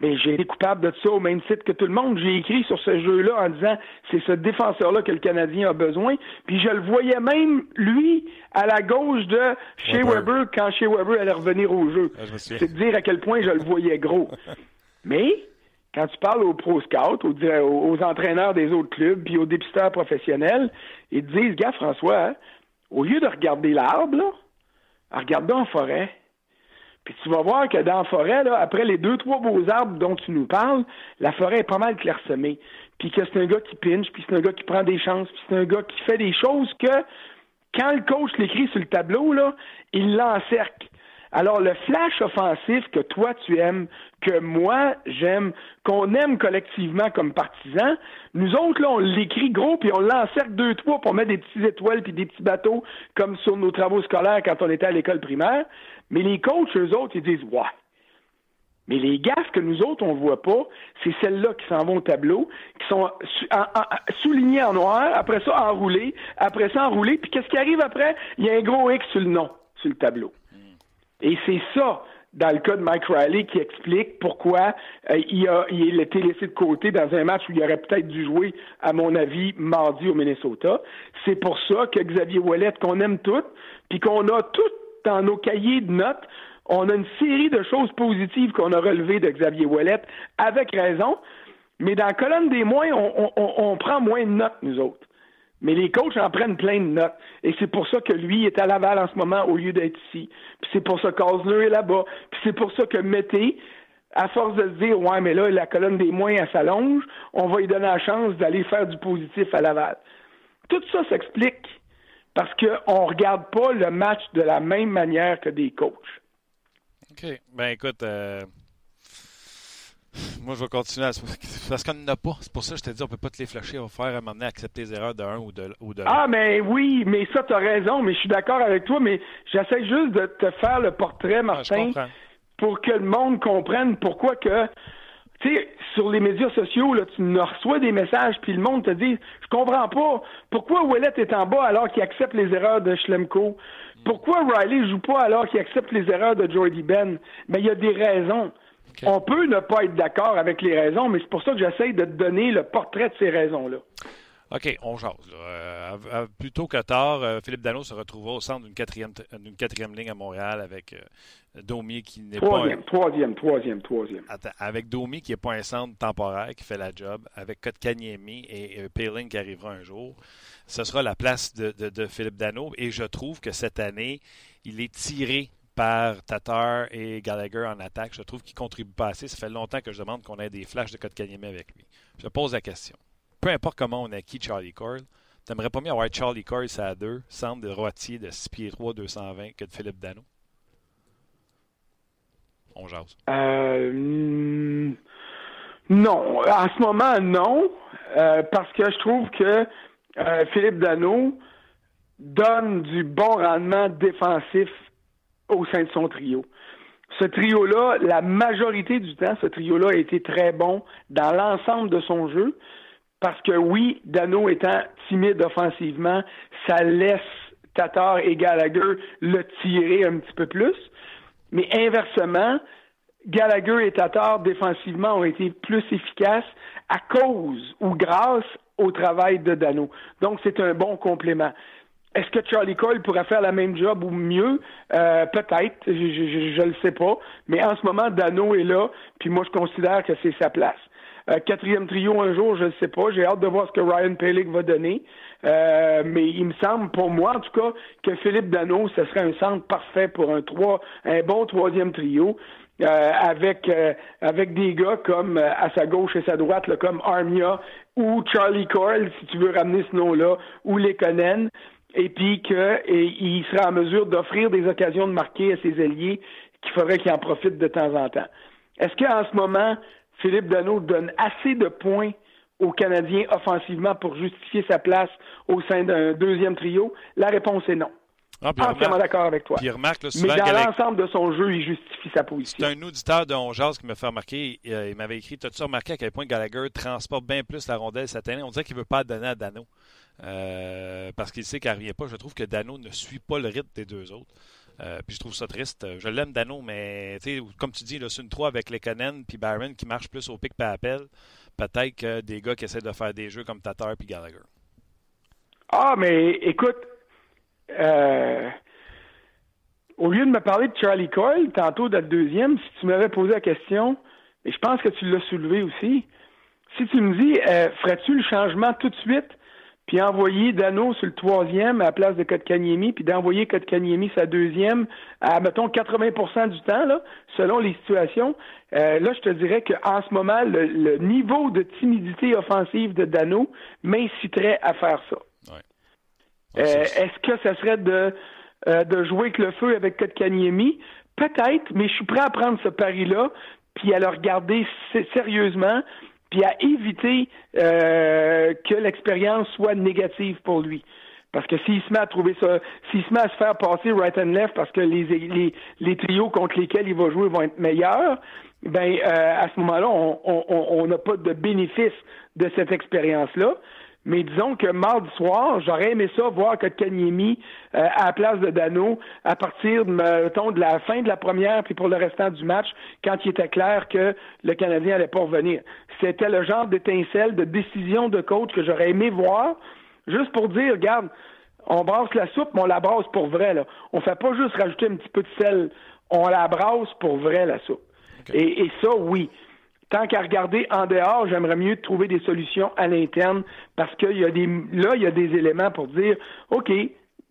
Mais j'ai été coupable de ça au même titre que tout le monde. J'ai écrit sur ce jeu-là en disant c'est ce défenseur-là que le Canadien a besoin. Puis je le voyais même, lui, à la gauche de Shea Weber, quand Shea Weber allait revenir au jeu. c'est de dire à quel point je le voyais gros. Mais quand tu parles aux pro scouts, aux, aux, entraîneurs des autres clubs, puis aux dépisteurs professionnels, ils te disent, gars, François, hein, au lieu de regarder l'arbre, là, regarde en forêt. Puis tu vas voir que dans la forêt, là, après les deux, trois beaux arbres dont tu nous parles, la forêt est pas mal clairsemée. Puis que c'est un gars qui pinche, puis c'est un gars qui prend des chances, puis c'est un gars qui fait des choses que, quand le coach l'écrit sur le tableau, là, il l'encercle. Alors, le flash offensif que toi tu aimes, que moi j'aime, qu'on aime collectivement comme partisans, nous autres, là, on l'écrit gros, puis on l'encercle deux, trois pour mettre des petites étoiles puis des petits bateaux, comme sur nos travaux scolaires quand on était à l'école primaire. Mais les coachs, eux autres, ils disent Ouais. Mais les gaffes que nous autres, on ne voit pas, c'est celles-là qui s'en vont au tableau, qui sont soulignées en noir, après ça enroulées, après ça enroulées, puis qu'est-ce qui arrive après? Il y a un gros X sur le nom, sur le tableau. Et c'est ça, dans le cas de Mike Riley, qui explique pourquoi euh, il, a, il a été laissé de côté dans un match où il aurait peut-être dû jouer, à mon avis, mardi au Minnesota. C'est pour ça que Xavier Ouellet, qu'on aime toutes, puis qu'on a toutes dans nos cahiers de notes, on a une série de choses positives qu'on a relevées de Xavier Ouellet, avec raison. Mais dans la colonne des moins, on, prend moins de notes, nous autres. Mais les coachs en prennent plein de notes. Et c'est pour ça que lui est à Laval en ce moment au lieu d'être ici. Puis c'est pour ça qu'Osner est là-bas. Puis c'est pour ça que Mété, à force de se dire Ouais, mais là, la colonne des moins, elle s'allonge, on va lui donner la chance d'aller faire du positif à Laval. Tout ça s'explique parce qu'on ne regarde pas le match de la même manière que des coachs. OK. Ben écoute, euh, moi je vais continuer à... parce qu'on n'en a pas. C'est pour ça que je t'ai dit, on ne peut pas te les flasher. On va faire à un accepter les erreurs d'un ou de, ou de Ah, mais oui, mais ça, tu as raison, mais je suis d'accord avec toi, mais j'essaie juste de te faire le portrait, ah, Martin, pour que le monde comprenne pourquoi que tu sais, sur les médias sociaux, là, tu reçois des messages, puis le monde te dit Je comprends pas. Pourquoi Ouellet est en bas alors qu'il accepte les erreurs de Schlemko? Pourquoi Riley joue pas alors qu'il accepte les erreurs de Jordy Ben? Mais il y a des raisons. On peut ne pas être d'accord avec les raisons, mais c'est pour ça que j'essaie de te donner le portrait de ces raisons-là. OK, on jase. Euh, plus tôt que tard, euh, Philippe Dano se retrouvera au centre d'une quatrième, quatrième ligne à Montréal avec euh, Domi qui n'est pas. Troisième, troisième, troisième, troisième. avec Domi qui n'est pas un centre temporaire qui fait la job, avec Kotkaniemi et, et Payling qui arrivera un jour. Ce sera la place de, de, Philippe Dano et je trouve que cette année, il est tiré par Tatar et Gallagher en attaque. Je trouve qu'il contribue pas assez. Ça fait longtemps que je demande qu'on ait des flashs de Kotkaniemi avec lui. Je pose la question peu importe comment on acquis Charlie Coyle, t'aimerais pas mieux avoir Charlie Coyle à deux, centre de droitier de 6 pieds 3, 220 que de Philippe Dano? On jase. Euh, non. En ce moment, non. Euh, parce que je trouve que euh, Philippe Dano donne du bon rendement défensif au sein de son trio. Ce trio-là, la majorité du temps, ce trio-là a été très bon dans l'ensemble de son jeu. Parce que oui, Dano étant timide offensivement, ça laisse Tatar et Gallagher le tirer un petit peu plus. Mais inversement, Gallagher et Tatar défensivement ont été plus efficaces à cause ou grâce au travail de Dano. Donc c'est un bon complément. Est-ce que Charlie Cole pourrait faire la même job ou mieux? Euh, peut-être, je ne le sais pas. Mais en ce moment, Dano est là, puis moi je considère que c'est sa place. Euh, quatrième trio un jour, je ne sais pas. J'ai hâte de voir ce que Ryan Pelig va donner. Euh, mais il me semble, pour moi en tout cas, que Philippe Dano, ce serait un centre parfait pour un trois, un bon troisième trio. Euh, avec avec des gars comme à sa gauche et sa droite, comme Armia ou Charlie Coyle, si tu veux ramener ce nom-là, ou Lekonen, et puis qu'il sera en mesure d'offrir des occasions de marquer à ses alliés qu'il faudrait qu'il en profite de temps en temps. Est-ce qu'en ce moment, Philippe Dano donne assez de points aux Canadiens offensivement pour justifier sa place au sein d'un deuxième trio? La réponse est non. Ah, Entièrement d'accord avec toi. Mais dans l'ensemble de son jeu, il justifie sa position. C'est un auditeur de Ongeaz qui me fait remarquer. Euh, il m'avait écrit T'as-tu remarqué à quel point Gallagher transporte bien plus la rondelle cette année? On dirait qu'il ne veut pas donner à Dano. Euh, parce qu'il sait qu'elle ne revient pas. Je trouve que Dano ne suit pas le rythme des deux autres. Euh, puis je trouve ça triste. Je l'aime, Dano, mais comme tu dis, c'est une 3 avec Lekonen puis Barron qui marche plus au pic par appel. Peut-être que des gars qui essaient de faire des jeux comme Tatar puis Gallagher. Ah, mais écoute, euh, au lieu de me parler de Charlie Coyle, tantôt d'être deuxième, si tu m'avais posé la question, et je pense que tu l'as soulevé aussi, si tu me dis, euh, ferais-tu le changement tout de suite puis envoyer Dano sur le troisième à la place de Kotkaniemi, puis d'envoyer Kotkaniemi sa deuxième à, mettons, 80% du temps, là, selon les situations. Euh, là, je te dirais qu'en ce moment, le, niveau de timidité offensive de Dano m'inciterait à faire ça. Euh, est-ce que ça serait de, euh, de jouer avec le feu avec Kotkaniemi? Peut-être, mais je suis prêt à prendre ce pari-là, puis à le regarder sérieusement, puis à éviter euh, que l'expérience soit négative pour lui. Parce que s'il se met à trouver ça, s'il se met à se faire passer right and left parce que les, les, les trios contre lesquels il va jouer vont être meilleurs, ben euh, à ce moment-là, on n'a pas de bénéfice de cette expérience-là. Mais disons que mardi soir, j'aurais aimé ça voir que Kanyemi euh, à la place de Dano à partir mettons, de la fin de la première puis pour le restant du match quand il était clair que le Canadien allait pas revenir. C'était le genre d'étincelle, de décision de coach que j'aurais aimé voir juste pour dire, regarde, on brasse la soupe, mais on la brasse pour vrai. Là. On fait pas juste rajouter un petit peu de sel, on la brasse pour vrai la soupe. Et, et ça, oui. Tant qu'à regarder en dehors, j'aimerais mieux trouver des solutions à l'interne parce qu'il y a des là, il y a des éléments pour dire OK,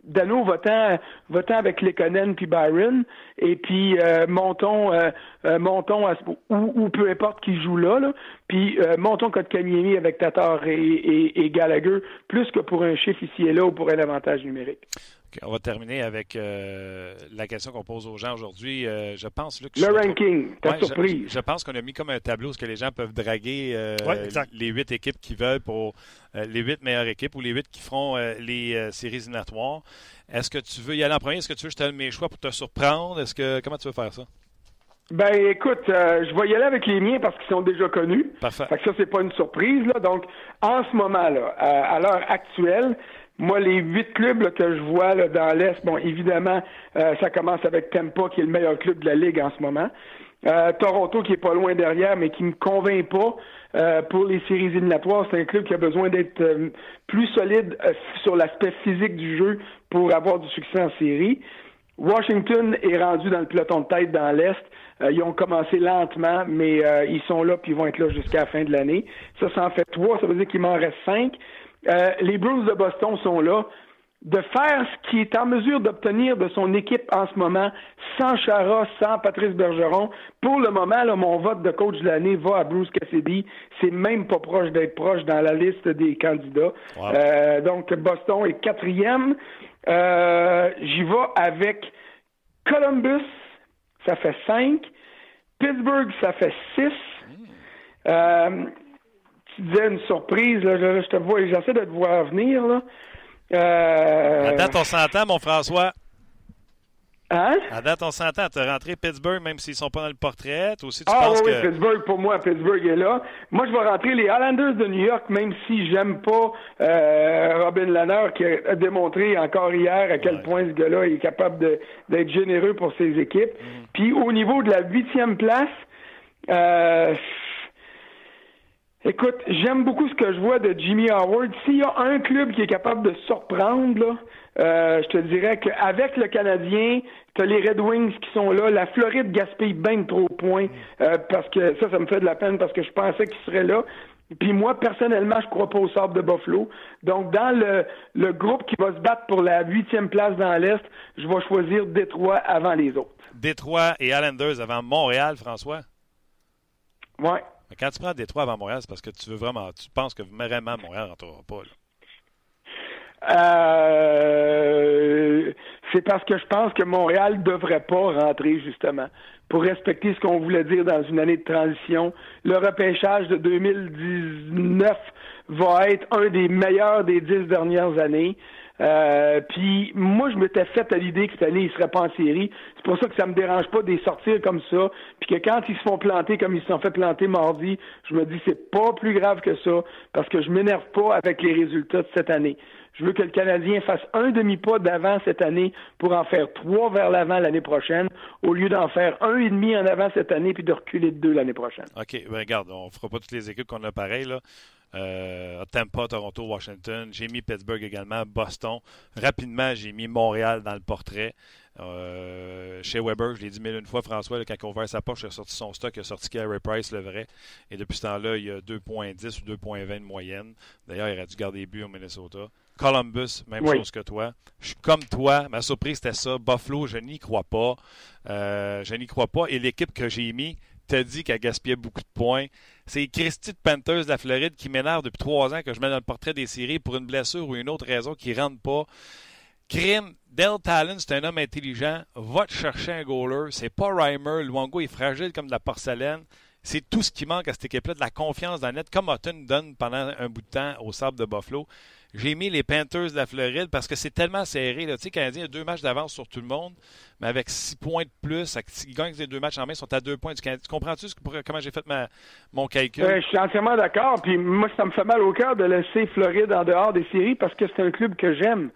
Dano votant, votant avec Lekonen puis Byron, et puis euh, montons, euh, euh, montons ou, peu importe qui joue là, là puis montons Kotkaniemi avec Tatar et, et, Gallagher, plus que pour un chiffre ici et là ou pour un avantage numérique on va terminer avec euh, la question qu'on pose aux gens aujourd'hui. Euh, je pense que le ranking, ta surprise. Je, pense qu'on a mis comme un tableau où les gens peuvent draguer euh, les huit équipes qui veulent pour les huit meilleures équipes ou les huit qui feront les séries éliminatoires. Est-ce que tu veux y aller en premier? Est-ce que tu veux que je te donne mes choix pour te surprendre? Est-ce que comment tu veux faire ça? Ben écoute, je vais y aller avec les miens parce qu'ils sont déjà connus. Parfait. Fait que ça, c'est pas une surprise. Là. Donc, en ce moment, là, à l'heure actuelle, moi, les huit clubs que je vois là, dans l'Est, bon, évidemment, euh, ça commence avec Tampa, qui est le meilleur club de la Ligue en ce moment. Euh, Toronto, qui est pas loin derrière, mais qui me convainc pas euh, pour les séries éliminatoires. C'est un club qui a besoin d'être plus solide sur l'aspect physique du jeu pour avoir du succès en série. Washington est rendu dans le peloton de tête dans l'Est. ils ont commencé lentement, mais ils sont là puis ils vont être là jusqu'à la fin de l'année. Ça, ça en fait trois. Ça veut dire qu'il m'en reste cinq. Euh, les Bruins de Boston sont là. De faire ce qu'il est en mesure d'obtenir de son équipe en ce moment, sans Chara, sans Patrice Bergeron. Pour le moment, là, mon vote de coach de l'année va à Bruce Cassidy. C'est même pas proche d'être proche dans la liste des candidats. Euh, donc, Boston est quatrième. Euh, j'y vais avec Columbus, ça fait cinq. Pittsburgh, ça fait six. Hmm tu disais une surprise, là, je, te vois, j'essaie de te voir venir, là. Euh... À date, on s'entend, mon François. Hein? À date, on s'entend. Tu as rentré Pittsburgh, même s'ils ne sont pas dans le portrait. aussi, tu ah penses oui, que... Pittsburgh, pour moi, Pittsburgh est là. Moi, je vais rentrer les Islanders de New York, même si j'aime pas euh, Robin Lanner, qui a démontré encore hier à quel point ce gars-là est capable d'être généreux pour ses équipes. Mm. Puis, au niveau de la huitième place, euh, Écoute, j'aime beaucoup ce que je vois de Jimmy Howard. S'il y a un club qui est capable de surprendre, là, euh, je te dirais qu'avec le Canadien, tu as les Red Wings qui sont là. La Floride gaspille bien trop de points euh, parce que ça, ça me fait de la peine parce que je pensais qu'ils seraient là. Puis moi, personnellement, je crois pas au sable de Buffalo. Donc, dans le, le groupe qui va se battre pour la huitième place dans l'Est, je vais choisir Détroit avant les autres. Détroit et Islanders avant Montréal, François? Ouais. Quand tu prends Détroit avant Montréal, c'est parce que tu veux vraiment, tu penses que vraiment Montréal rentrera pas. Euh, c'est parce que je pense que Montréal ne devrait pas rentrer, justement, pour respecter ce qu'on voulait dire dans une année de transition. Le repêchage de 2019 va être un des meilleurs des dix dernières années. Euh, puis moi, je m'étais fait à l'idée que cette année, ils ne seraient pas en série. C'est pour ça que ça me dérange pas de les sortir comme ça. Puis que quand ils se font planter comme ils se sont fait planter mardi, je me dis c'est pas plus grave que ça parce que je m'énerve pas avec les résultats de cette année. Je veux que le Canadien fasse un demi-pas d'avant cette année pour en faire trois vers l'avant l'année prochaine, au lieu d'en faire un et demi en avant cette année puis de reculer de deux l'année prochaine. OK. Ben, regarde, on fera pas toutes les équipes qu'on a pareil, là. Euh, Tampa, Toronto, Washington. J'ai mis Pittsburgh également, Boston. Rapidement, j'ai mis Montréal dans le portrait. Euh, chez Weber, je l'ai dit mille une fois, François, quand il a ouvert sa poche, il a sorti son stock, il a sorti Carey Price, le vrai. Et depuis ce temps-là, il y a 2,10 ou 2,20 de moyenne. D'ailleurs, il aurait dû garder les buts au Minnesota. Columbus, même chose que toi. Je suis comme toi. Ma surprise, c'était ça. Buffalo, je n'y crois pas. Euh, je n'y crois pas. Et l'équipe que j'ai mis, t'as dit qu'elle gaspillait beaucoup de points. C'est Christy de Panthers de la Floride qui m'énerve depuis trois ans que je mets dans le portrait des séries pour une blessure ou une autre raison qui ne rentre pas. Crime, Del Talon, c'est un homme intelligent. Va te chercher un goaler. C'est pas Reimer. Luongo est fragile comme de la porcelaine. C'est tout ce qui manque à cette équipe-là, de la confiance dans net, comme Hutton donne pendant un bout de temps au sable de Buffalo. J'ai mis les Panthers de la Floride parce que c'est tellement serré. Là. Tu sais, Canadien a deux matchs d'avance sur tout le monde, mais avec six points de plus, ils gagnent les deux matchs en main, ils sont à deux points du Canadien. Tu comprends-tu comment j'ai fait ma, mon calcul? je suis entièrement d'accord. Puis moi, ça me fait mal au cœur de laisser Floride en dehors des séries parce que c'est un club que j'aime.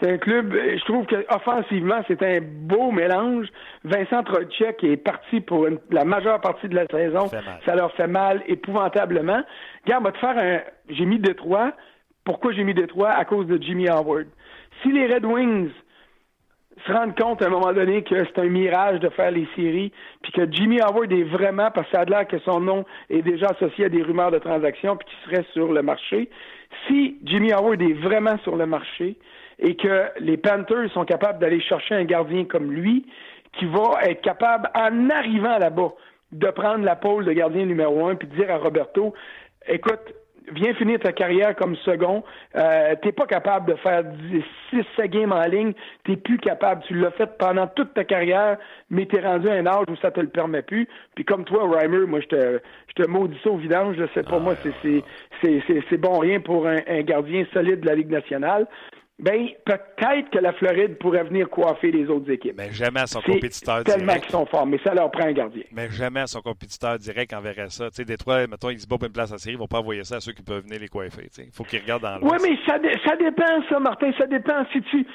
C'est un club, je trouve qu'offensivement, c'est un beau mélange. Vincent Trocheck est parti pour la majeure partie de la saison. Ça, leur fait mal épouvantablement. Regarde, va te faire un. J'ai mis Détroit. Pourquoi j'ai mis Détroit? À cause de Jimmy Howard. Si les Red Wings se rendre compte à un moment donné que c'est un mirage de faire les séries, puis que Jimmy Howard est vraiment, parce que ça a l'air que son nom est déjà associé à des rumeurs de transactions, puis qu'il serait sur le marché. Si Jimmy Howard est vraiment sur le marché et que les Panthers sont capables d'aller chercher un gardien comme lui, qui va être capable, en arrivant là-bas, de prendre la pôle de gardien numéro un, puis de dire à Roberto, écoute, viens finir ta carrière comme second. Euh, t'es pas capable de faire 6 games en ligne. T'es plus capable. Tu l'as fait pendant toute ta carrière, mais t'es rendu à un âge où ça te le permet plus. Puis comme toi, Reimer, moi, je te, je te maudis ça au vidange. Je sais pas, moi, c'est, c'est, c'est, c'est bon rien pour un, un gardien solide de la Ligue nationale ben peut-être que la Floride pourrait venir coiffer les autres équipes. Mais jamais à son compétiteur direct. Tellement qu'ils sont forts, mais ça leur prend un gardien. Mais jamais à son compétiteur direct enverrait ça. Tu sais, Détroit, mettons, ils se battent une place à série, ils vont pas envoyer ça à ceux qui peuvent venir les coiffer. Il faut qu'ils regardent dans l'autre. Oui, mais ça, ça dépend, ça, Martin, ça dépend. Si tu...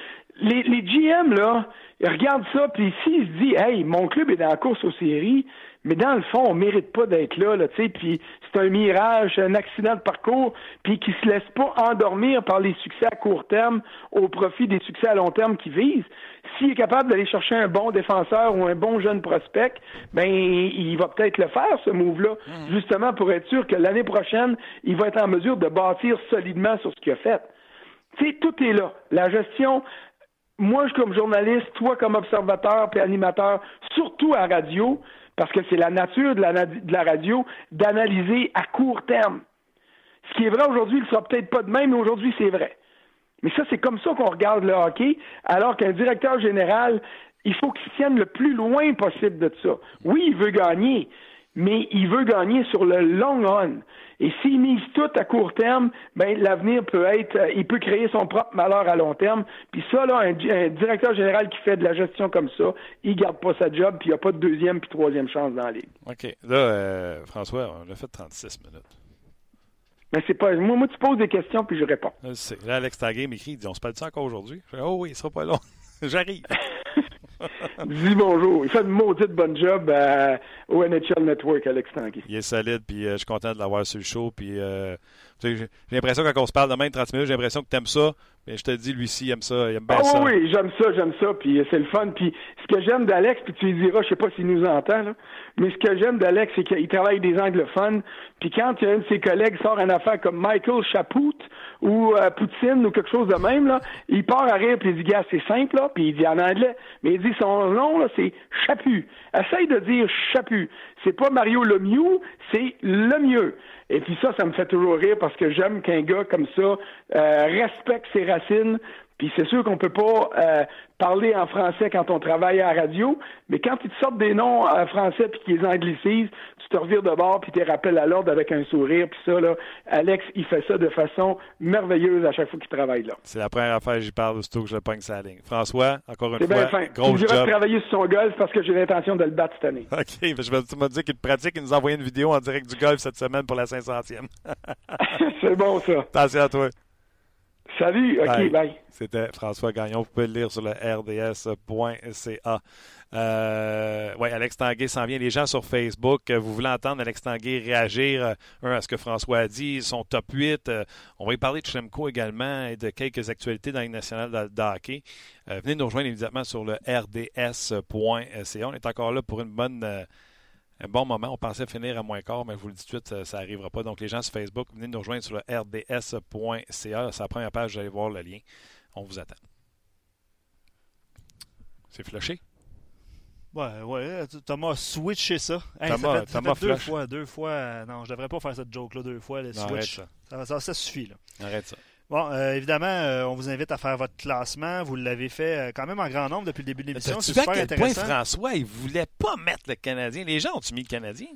Les, les GM, là, ils regardent ça, puis s'ils se disent, hey, mon club est dans la course aux séries, mais dans le fond, on mérite pas d'être là, là, tu sais, puis c'est un mirage, un accident de parcours, puis qui se laisse pas endormir par les succès à court terme au profit des succès à long terme qu'il vise. S'il est capable d'aller chercher un bon défenseur ou un bon jeune prospect, ben il va peut-être le faire ce move-là, mmh. justement pour être sûr que l'année prochaine, il va être en mesure de bâtir solidement sur ce qu'il a fait. Tu sais, tout est là. La gestion, moi, comme journaliste, toi comme observateur et animateur, surtout à radio, parce que c'est la nature de la, radio d'analyser à court terme. Ce qui est vrai aujourd'hui, il ne sera peut-être pas de même, mais aujourd'hui, c'est vrai. Mais ça, c'est comme ça qu'on regarde le hockey, alors qu'un directeur général, il faut qu'il tienne le plus loin possible de ça. Oui, il veut gagner, mais il veut gagner sur le long run. Et s'il mise tout à court terme, ben l'avenir peut être, euh, il peut créer son propre malheur à long terme. Puis ça, là, un, directeur général qui fait de la gestion comme ça, il garde pas sa job, puis il n'y a pas de deuxième puis troisième chance dans la ligue. OK. Là, euh, François, on a fait 36 minutes. Mais c'est pas. Moi, moi, tu poses des questions, puis je réponds. Là, Alex Taguay m'écrit, il dit On se parle de ça encore aujourd'hui? Oh oui, il sera pas long. J'arrive. Dis bonjour. Il fait une maudite bonne job au NHL Network, Alex Tanguy. Il est solide, puis euh, je suis content de l'avoir sur le show. Puis euh, j'ai l'impression que quand on se parle de même 30 minutes, j'ai l'impression que tu aimes ça. Mais je te dis, lui ci il aime ça, il aime bien ah, ça. Oui, j'aime ça, j'aime ça, puis c'est le fun. Puis ce que j'aime d'Alex, puis tu lui diras, je sais pas s'il nous entend, là, mais ce que j'aime d'Alex, c'est qu'il travaille des anglophones. Puis quand il y a un de ses collègues sort une affaire comme Michael Chapout ou euh, Poutine ou quelque chose de même, là, il part à rire, puis il dit, gars, c'est simple, là, puis il dit en anglais, mais il dit son nom, là, c'est Chapu. Essaye de dire Chapu. C'est pas Mario Lemieux, c'est le mieux. Et puis ça, ça me fait toujours rire parce que j'aime qu'un gars comme ça euh, respecte ses racines. Puis c'est sûr qu'on peut pas euh, parler en français quand on travaille à la radio, mais quand ils te sortent des noms en français puis qu'ils les anglicisent, tu te revires de bord puis tu rappelles à l'ordre avec un sourire. Puis ça, là, Alex, il fait ça de façon merveilleuse à chaque fois qu'il travaille là. C'est la première fois que j'y parle, aussitôt que je le pogne sa ligne. François, encore une fois, bien fin. gros job. travailler sur son golf parce que j'ai l'intention de le battre cette année. OK, je vais te dire qu'il pratique, il nous a envoyé une vidéo en direct du golf cette semaine pour la 500e. C'est bon, ça. Attention à toi. Salut, OK, bye. C'était François Gagnon. Vous pouvez le lire sur le rds.ca. Euh, oui, Alex Tanguay s'en vient. Les gens sur Facebook, euh, vous voulez entendre Alex Tanguay réagir euh, un, à ce que François a dit, son top 8. Euh, on va y parler de Chemco également et de quelques actualités dans les nationales de, hockey. venez nous rejoindre immédiatement sur le rds.ca. On est encore là pour une bonne un bon moment. On pensait finir à moins quart, mais je vous le dis tout de suite, ça n'arrivera pas. Donc, les gens sur Facebook, venez nous rejoindre sur le rds.ca. C'est la première page, vous allez voir le lien. On vous attend. C'est flushé? Ouais, ouais. Thomas a switché ça. Thomas, ça fait, deux fois, deux fois. Non, je devrais pas faire cette joke-là deux fois. Le switch. Ça. Ça, ça. suffit. Là. Arrête ça. Bon, euh, évidemment, euh, on vous invite à faire votre classement. Vous l'avez fait euh, quand même en grand nombre depuis le début de l'émission. C'est super intéressant. Point, François, il voulait pas mettre le Canadien? Les gens ont-tu mis le Canadien?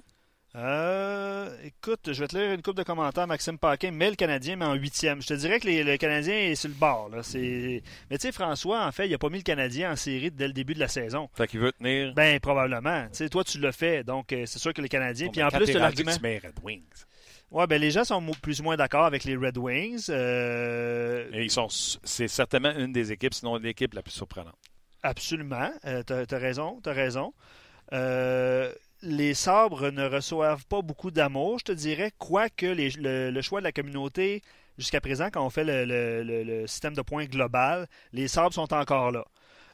Euh, écoute, je vais te lire une coupe de commentaires. Maxime Paquin met le Canadien, mais en huitième. Je te dirais que le Canadien est sur le bord. Là. Mais tu sais, François, en fait, il n'a pas mis le Canadien en série dès le début de la saison. Fait qu'il veut tenir. Ben, probablement. Tu sais, toi, tu l'as fait. Donc, c'est sûr que le Canadien. Puis en plus, de l'argument. Ouais, ben les gens sont plus ou moins d'accord avec les Red Wings. Euh... Et ils sont, c'est certainement une des équipes, sinon l'équipe la plus surprenante. Absolument. Euh, tu as, raison, raison. Euh, les sabres ne reçoivent pas beaucoup d'amour, je te dirais, quoique les, le, choix de la communauté, jusqu'à présent, quand on fait le, le, système de points global, les sabres sont encore là.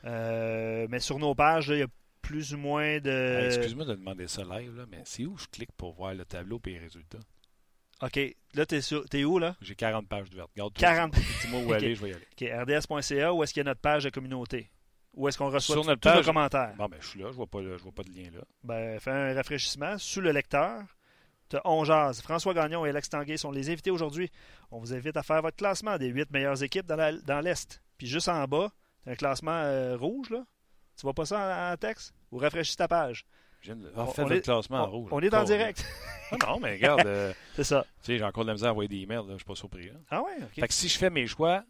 Euh, mais sur nos pages, il y a plus ou moins de. Excuse-moi de demander ça live, là, mais c'est où je clique pour voir le tableau et les résultats? OK. Là, tu es, où, là? J'ai 40 pages ouvertes. 40 Dis-moi où aller, je vais y aller. OK. RDS.ca, où est-ce qu'il y a notre page de communauté? Où est-ce qu'on reçoit Sur tous page... commentaires? Bon, ben, je suis là. Je vois pas, vois pas de lien là. Ben, fais un rafraîchissement. Sous le lecteur, tu as François Gagnon et Alex Tanguay sont les invités aujourd'hui. On vous invite à faire votre classement des huit meilleures équipes dans l'Est. Puis juste en bas, tu as un classement euh, rouge, là. Tu vois pas ça en, texte? Ou rafraîchis ta page. Je de on, le classement en rouge. On est en direct. Ah non, mais regarde. Euh, c'est ça. Tu sais, j'ai encore de la misère à envoyer des emails. Je ne suis pas surpris. Ah ouais, OK. Fait que si je fais mes choix,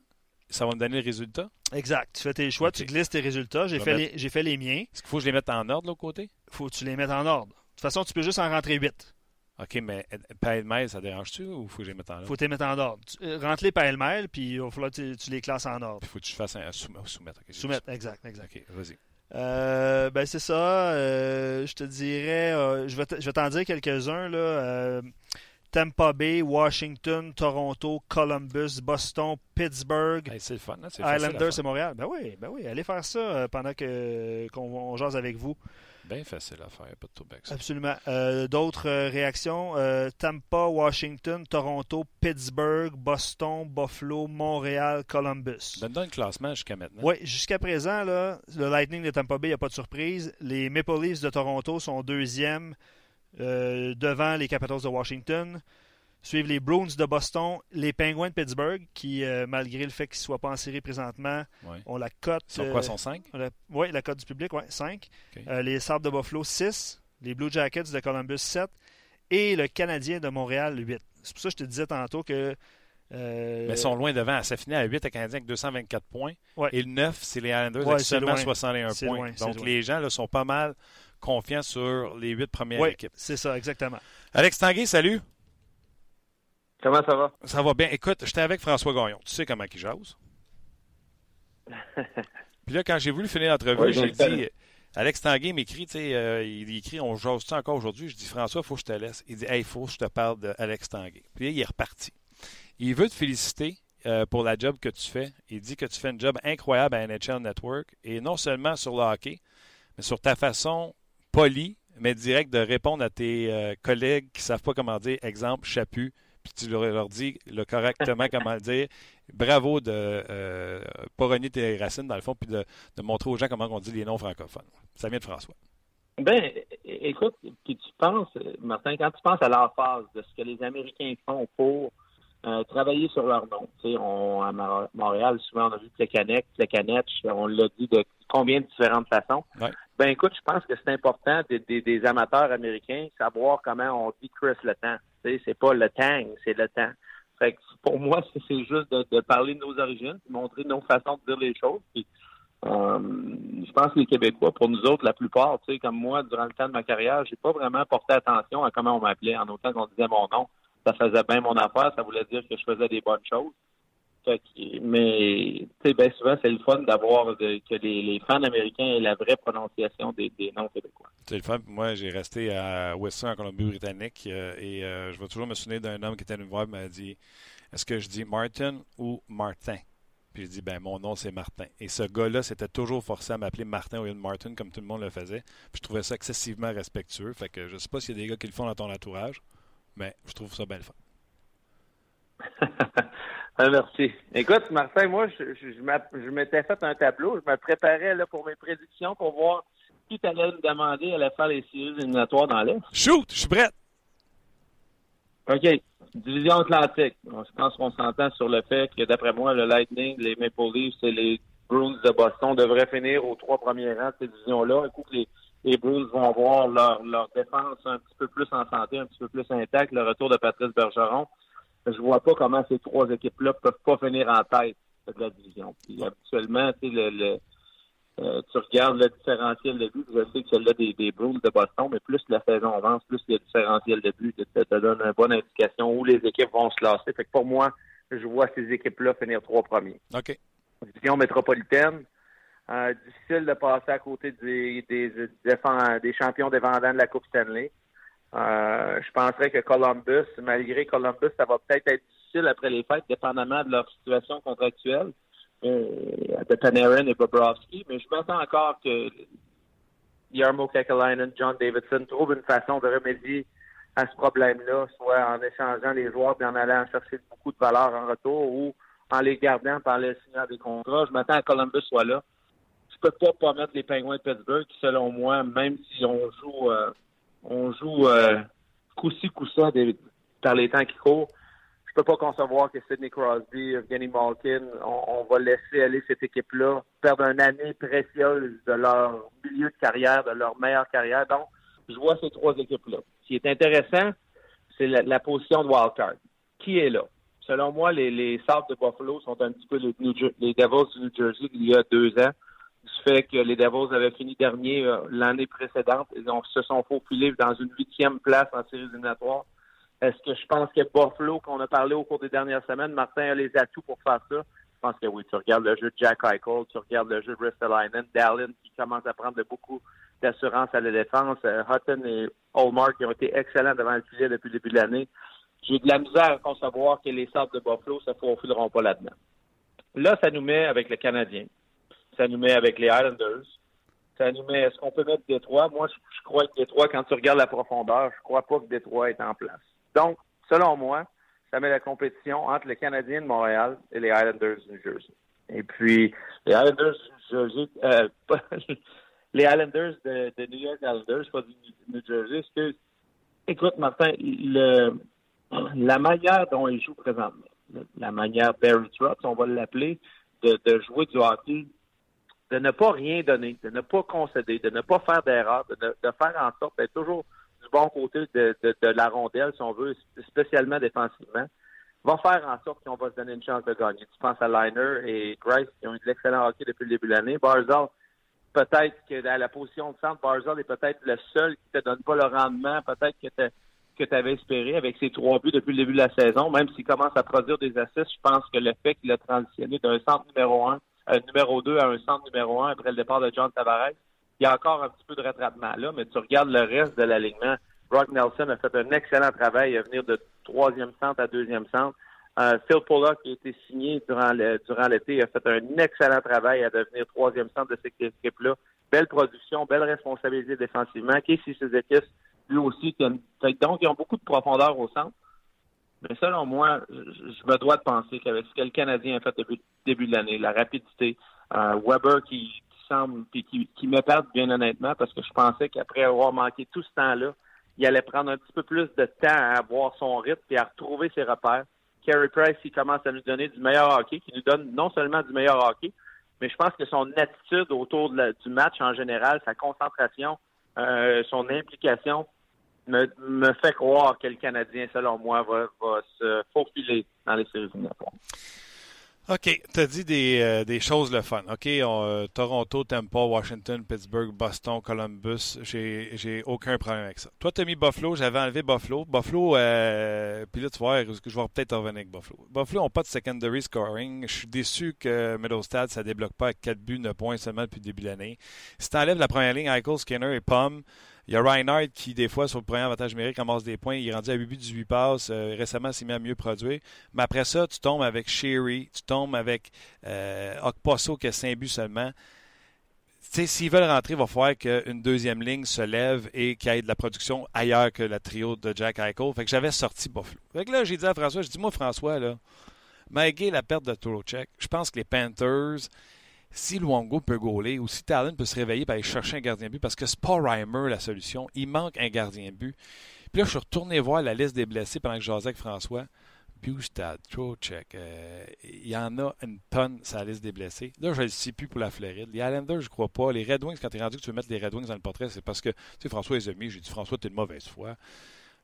ça va me donner le résultat? Exact. Tu fais tes choix, tu glisses tes résultats. J'ai fait, les, fait les miens. Est-ce qu'il faut que je les mette en ordre de l'autre côté? faut que tu les mettes en ordre. De toute façon, tu peux juste en rentrer 8. OK, mais pêle-mêle, ça dérange-tu ou faut que je les mette en ordre? faut que les mettes en ordre. Euh, rentre-les pêle-mêle, puis il va falloir que tu, les classes en ordre. Il faut que tu fasses un soumettre. soumettre, exact, exact. OK, vas-y. Euh, ben c'est ça. Euh, je te dirais, euh, je vais t'en dire quelques-uns là. Tampa Bay, Washington, Toronto, Columbus, Boston, Pittsburgh. c'est le fun, Islanders et Montréal. Ben oui, ben oui, allez faire ça pendant que qu'on jase avec vous. Bien facile à faire, pas de tout Absolument. Euh, d'autres euh, réactions? Euh, Tampa, Washington, Toronto, Pittsburgh, Boston, Buffalo, Montréal, Columbus. Donne-nous un classement jusqu'à maintenant. Oui, jusqu'à présent, là, le Lightning de Tampa Bay, il n'y a pas de surprise. Les Maple Leafs de Toronto sont deuxièmes devant les Capitals de Washington. Suivent les Bruins de Boston, les Penguins de Pittsburgh, qui, euh, malgré le fait qu'ils ne soient pas en série présentement, ont la cote. Sur quoi, sont 5 Oui, la cote du public, oui, 5. Euh, les Sabres de Buffalo, 6. Les Blue Jackets de Columbus, 7. Et le Canadien de Montréal, 8. C'est pour ça que je te disais tantôt que. Euh, Mais ils sont loin devant. Ça finit à 8 le Canadien avec 224 points. Et le 9, c'est les Islanders avec seulement 61 points. Donc les gens là, sont pas mal confiants sur les 8 premières équipes. C'est ça, exactement. Alex Tanguay, salut. Comment ça va? Ça va bien. Écoute, j'étais avec François Gagnon. Tu sais comment il jase? Puis là, quand j'ai voulu finir l'entrevue, j'ai dit Alex Tanguay m'écrit, tu sais, euh, il écrit On jase-tu encore aujourd'hui? Je dis François, il faut que je te laisse. Il dit Hey, il faut que je te parle d'Alex Tanguay. Puis là, il est reparti. Il veut te féliciter euh, pour la job que tu fais. Il dit que tu fais un job incroyable à NHL Network. Et non seulement sur le hockey, mais sur ta façon polie, mais directe de répondre à tes euh, collègues qui ne savent pas comment dire, exemple, chapu, puis tu leur, dis le correctement comment le dire. Bravo de euh, pas renier tes racines, dans le fond, puis de, montrer aux gens comment on dit les noms francophones. Ça vient de François. Ben, écoute, puis tu penses, Martin, quand tu penses à l'emphase de ce que les Américains font pour euh, travailler sur leur nom. Tu sais, on, à Montréal, souvent, on a vu Plekanec, Plekanec, on l'a dit de combien de différentes façons. Ben écoute, je pense que c'est important des, des, amateurs américains savoir comment on dit Chris le temps. C'est pas le tang, c'est le temps. Fait que pour moi, c'est juste de, parler de nos origines, de montrer nos façons de dire les choses. Euh, je pense que les Québécois, pour nous autres, la plupart, tu sais, comme moi, durant le temps de ma carrière, j'ai pas vraiment porté attention à comment on m'appelait. En autant qu'on disait mon nom, ça faisait bien mon affaire, ça voulait dire que je faisais des bonnes choses mais bien souvent, c'est le fun d'avoir que les, fans américains aient la vraie prononciation des, noms québécois. C'est le fun. Moi, j'ai resté à Western, en Colombie-Britannique, euh, et euh, je vais toujours me souvenir d'un homme qui était venu voir et m'a dit Est-ce que je dis Martin ou Martin? Puis j'ai dit Ben, mon nom, c'est Martin. Et ce gars-là s'était toujours forcé à m'appeler Martin ou Martin, comme tout le monde le faisait. Puis je trouvais ça excessivement respectueux. Fait que je sais pas s'il y a des gars qui le font dans ton entourage, mais je trouve ça bien le fun. Ah, merci. Écoute, Martin, moi, je, je, m'étais fait un tableau. Je me préparais là, pour mes prédictions pour voir qui t'allais me demander allait faire les séries éliminatoires dans l'Est. Shoot! Je suis prêt! OK. Division Atlantique. Je pense qu'on s'entend sur le fait que, d'après moi, le Lightning, les Maple Leafs et les Bruins de Boston devraient finir aux trois premiers rangs de cette division-là. Écoute, les, les Bruins vont avoir leur, leur défense un petit peu plus en santé, un petit peu plus intacte. Le retour de Patrice Bergeron je vois pas comment ces trois équipes-là peuvent pas finir en tête de la division. Puis habituellement, tu sais, le, euh, tu regardes le différentiel de but, je sais que celle-là des, des Bruins de Boston, mais plus la saison avance, plus le différentiel de but, ça te donne une bonne indication où les équipes vont se classer. Fait que pour moi, je vois ces équipes-là finir trois premiers. OK. Division métropolitaine, euh, difficile de passer à côté des, des, des, des champions défendants de la Coupe Stanley. Euh, je penserais que Columbus, malgré Columbus, ça va peut-être être difficile après les fêtes, dépendamment de leur situation contractuelle. de Panarin et Bobrovsky, mais je m'attends encore que Yarmo Kekalainen, John Davidson trouvent une façon de remédier à ce problème-là, soit en échangeant les joueurs et en allant chercher beaucoup de valeur en retour ou en les gardant par les signant des contrats. Je m'attends à Columbus soit là. Je peux pas pas mettre les Penguins de Pittsburgh, selon moi, même si on joue euh, on joue euh, coup-ci, les temps qui courent, je peux pas concevoir que Sidney Crosby, Evgeny Malkin, on, va laisser aller cette équipe-là perdre une année précieuse de leur milieu de carrière, de leur meilleure carrière. Donc, je vois ces trois équipes-là. Ce qui est intéressant, c'est la, position de wildcard. Qui est là? Selon moi, les, les de Buffalo sont un petit peu les, les Devils du New Jersey il y a deux ans du fait que les Devils avaient fini dernier euh, l'année précédente et donc se sont faufilés dans une huitième place en séries éliminatoires. Est-ce que je pense que Buffalo, qu'on a parlé au cours des dernières semaines, Martin a les atouts pour faire ça? Je pense que oui. Tu regardes le jeu de Jack Eichel, tu regardes le jeu de Ristolainen, Dallin qui commence à prendre beaucoup d'assurance à la défense, euh, Hutton et Hallmark qui ont été excellents devant le filet depuis le début de l'année. J'ai de la misère à concevoir que les sortes de Buffalo ne se faufileront pas là-dedans. Là, ça nous met avec le Canadien. Ça nous met avec les Islanders. Ça nous met, est-ce qu'on peut mettre Détroit? Moi, je, crois que Détroit, quand tu regardes la profondeur, je crois pas que Détroit est en place. Donc, selon moi, ça met la compétition entre les Canadiens de Montréal et les Islanders de New Jersey. Et puis, les Islanders de New Jersey, euh, les Islanders de, New York Islanders, pas du New Jersey, que, écoute, Martin, le, la manière dont ils jouent présentement, la manière Barry Trotz, on va l'appeler, de, de, jouer du hockey de ne pas rien donner, de ne pas concéder, de ne pas faire d'erreur, de, faire en sorte d'être toujours du bon côté de, la rondelle, si on veut, spécialement défensivement, va faire en sorte qu'on va se donner une chance de gagner. Tu penses à Liner et Grice qui ont eu de l'excellent hockey depuis le début de l'année. Barzal, peut-être que dans la position de centre, Barzal est peut-être le seul qui te donne pas le rendement, peut-être que tu avais espéré avec ses trois buts depuis le début de la saison, même s'il commence à produire des assists, je pense que le fait qu'il a transitionné d'un centre numéro un numéro 2 à un centre numéro 1 après le départ de John Tavares. Il y a encore un petit peu de rattrapement là, mais tu regardes le reste de l'alignement. Brock Nelson a fait un excellent travail à venir de troisième centre à deuxième centre. Euh, Phil Pollock, qui a été signé durant durant l'été, a fait un excellent travail à devenir troisième centre de cette équipe-là. Belle production, belle responsabilité défensivement. Casey Suzeikis, lui aussi, donc ils ont beaucoup de profondeur au centre. Mais selon moi, je me dois de penser qu'avec ce que le Canadien a fait depuis le début de l'année, la rapidité, euh, Weber qui, semble qui, qui me perd bien honnêtement parce que je pensais qu'après avoir manqué tout ce temps-là, il allait prendre un petit peu plus de temps à avoir son rythme et à retrouver ses repères. Carey Price, il commence à nous donner du meilleur hockey, qui nous donne non seulement du meilleur hockey, mais je pense que son attitude autour du match en général, sa concentration, euh, son implication, me, fait croire que le Canadien, selon moi, va, se faufiler dans les séries éliminatoires. OK, tu as dit des, euh, des, choses le fun. OK, euh, Toronto, Tampa, Washington, Pittsburgh, Boston, Columbus, j'ai aucun problème avec ça. Toi, tu as mis Buffalo, j'avais enlevé Buffalo. Buffalo, euh, puis là, tu vois, je vais peut-être revenir avec Buffalo? Buffalo n'ont pas de secondary scoring. Je suis déçu que Middlestad, ça débloque pas avec 4 buts, 9 points seulement depuis le début de l'année. Si tu enlèves la première ligne, Eichel, Skinner et Pomme, il y a Reinhardt qui, des fois, sur le premier avantage numérique, ramasse des points. Il est rendu à 8 buts, 18 passes. Euh, récemment, s'est mis à mieux produire. Mais après ça, tu tombes avec Sherry, tu tombes avec euh, Okposo qui a 5 buts seulement. S'ils veulent rentrer, il va falloir qu'une deuxième ligne se lève et qu'il y ait de la production ailleurs que la trio de Jack Eichel. Fait que j'avais sorti Buffalo. Fait que là, j'ai dit à François, je dis, moi, François, là, malgré la perte de Check, je pense que les Panthers, si Luongo peut gauler ou si Talon peut se réveiller et aller chercher un gardien but, parce que c'est pas Reimer la solution. Il manque un gardien but. Puis là, je suis retourné voir la liste des blessés pendant que je jasais avec François. Bustad, Trocheck, euh, il y en a une tonne sur la liste des blessés. Là, je ne le sais plus pour la Floride. Les Islanders, je crois pas. Les Red Wings, quand tu es rendu que tu veux mettre les Red Wings dans le portrait, c'est parce que, tu sais, François les a mis. J'ai dit, François, tu es de mauvaise foi.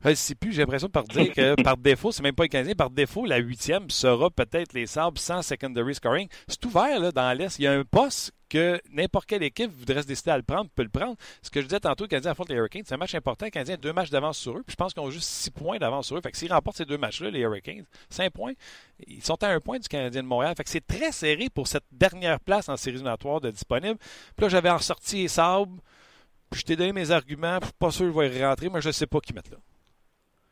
Je sais plus, j'ai l'impression par dire que par défaut, c'est même pas les Canadiens, par défaut, la huitième sera peut-être les Sabres sans secondary scoring. C'est ouvert là, dans l'Est. Il y a un poste que n'importe quelle équipe voudrait se décider à le prendre, peut le prendre. Ce que je disais tantôt, les Canadiens affrontent les Hurricanes, c'est un match important. Les Canadiens ont deux matchs d'avance sur eux, puis je pense qu'ils ont juste six points d'avance sur eux. Fait que s'ils remportent ces deux matchs-là, les Hurricanes, cinq points, ils sont à un point du Canadien de Montréal. Fait que c'est très serré pour cette dernière place en série éliminatoire de disponible. Puis là, j'avais en sorti les Sabres, puis je t'ai donné mes arguments, je suis pas sûr que je vais rentrer, mais je sais pas qui mettre là.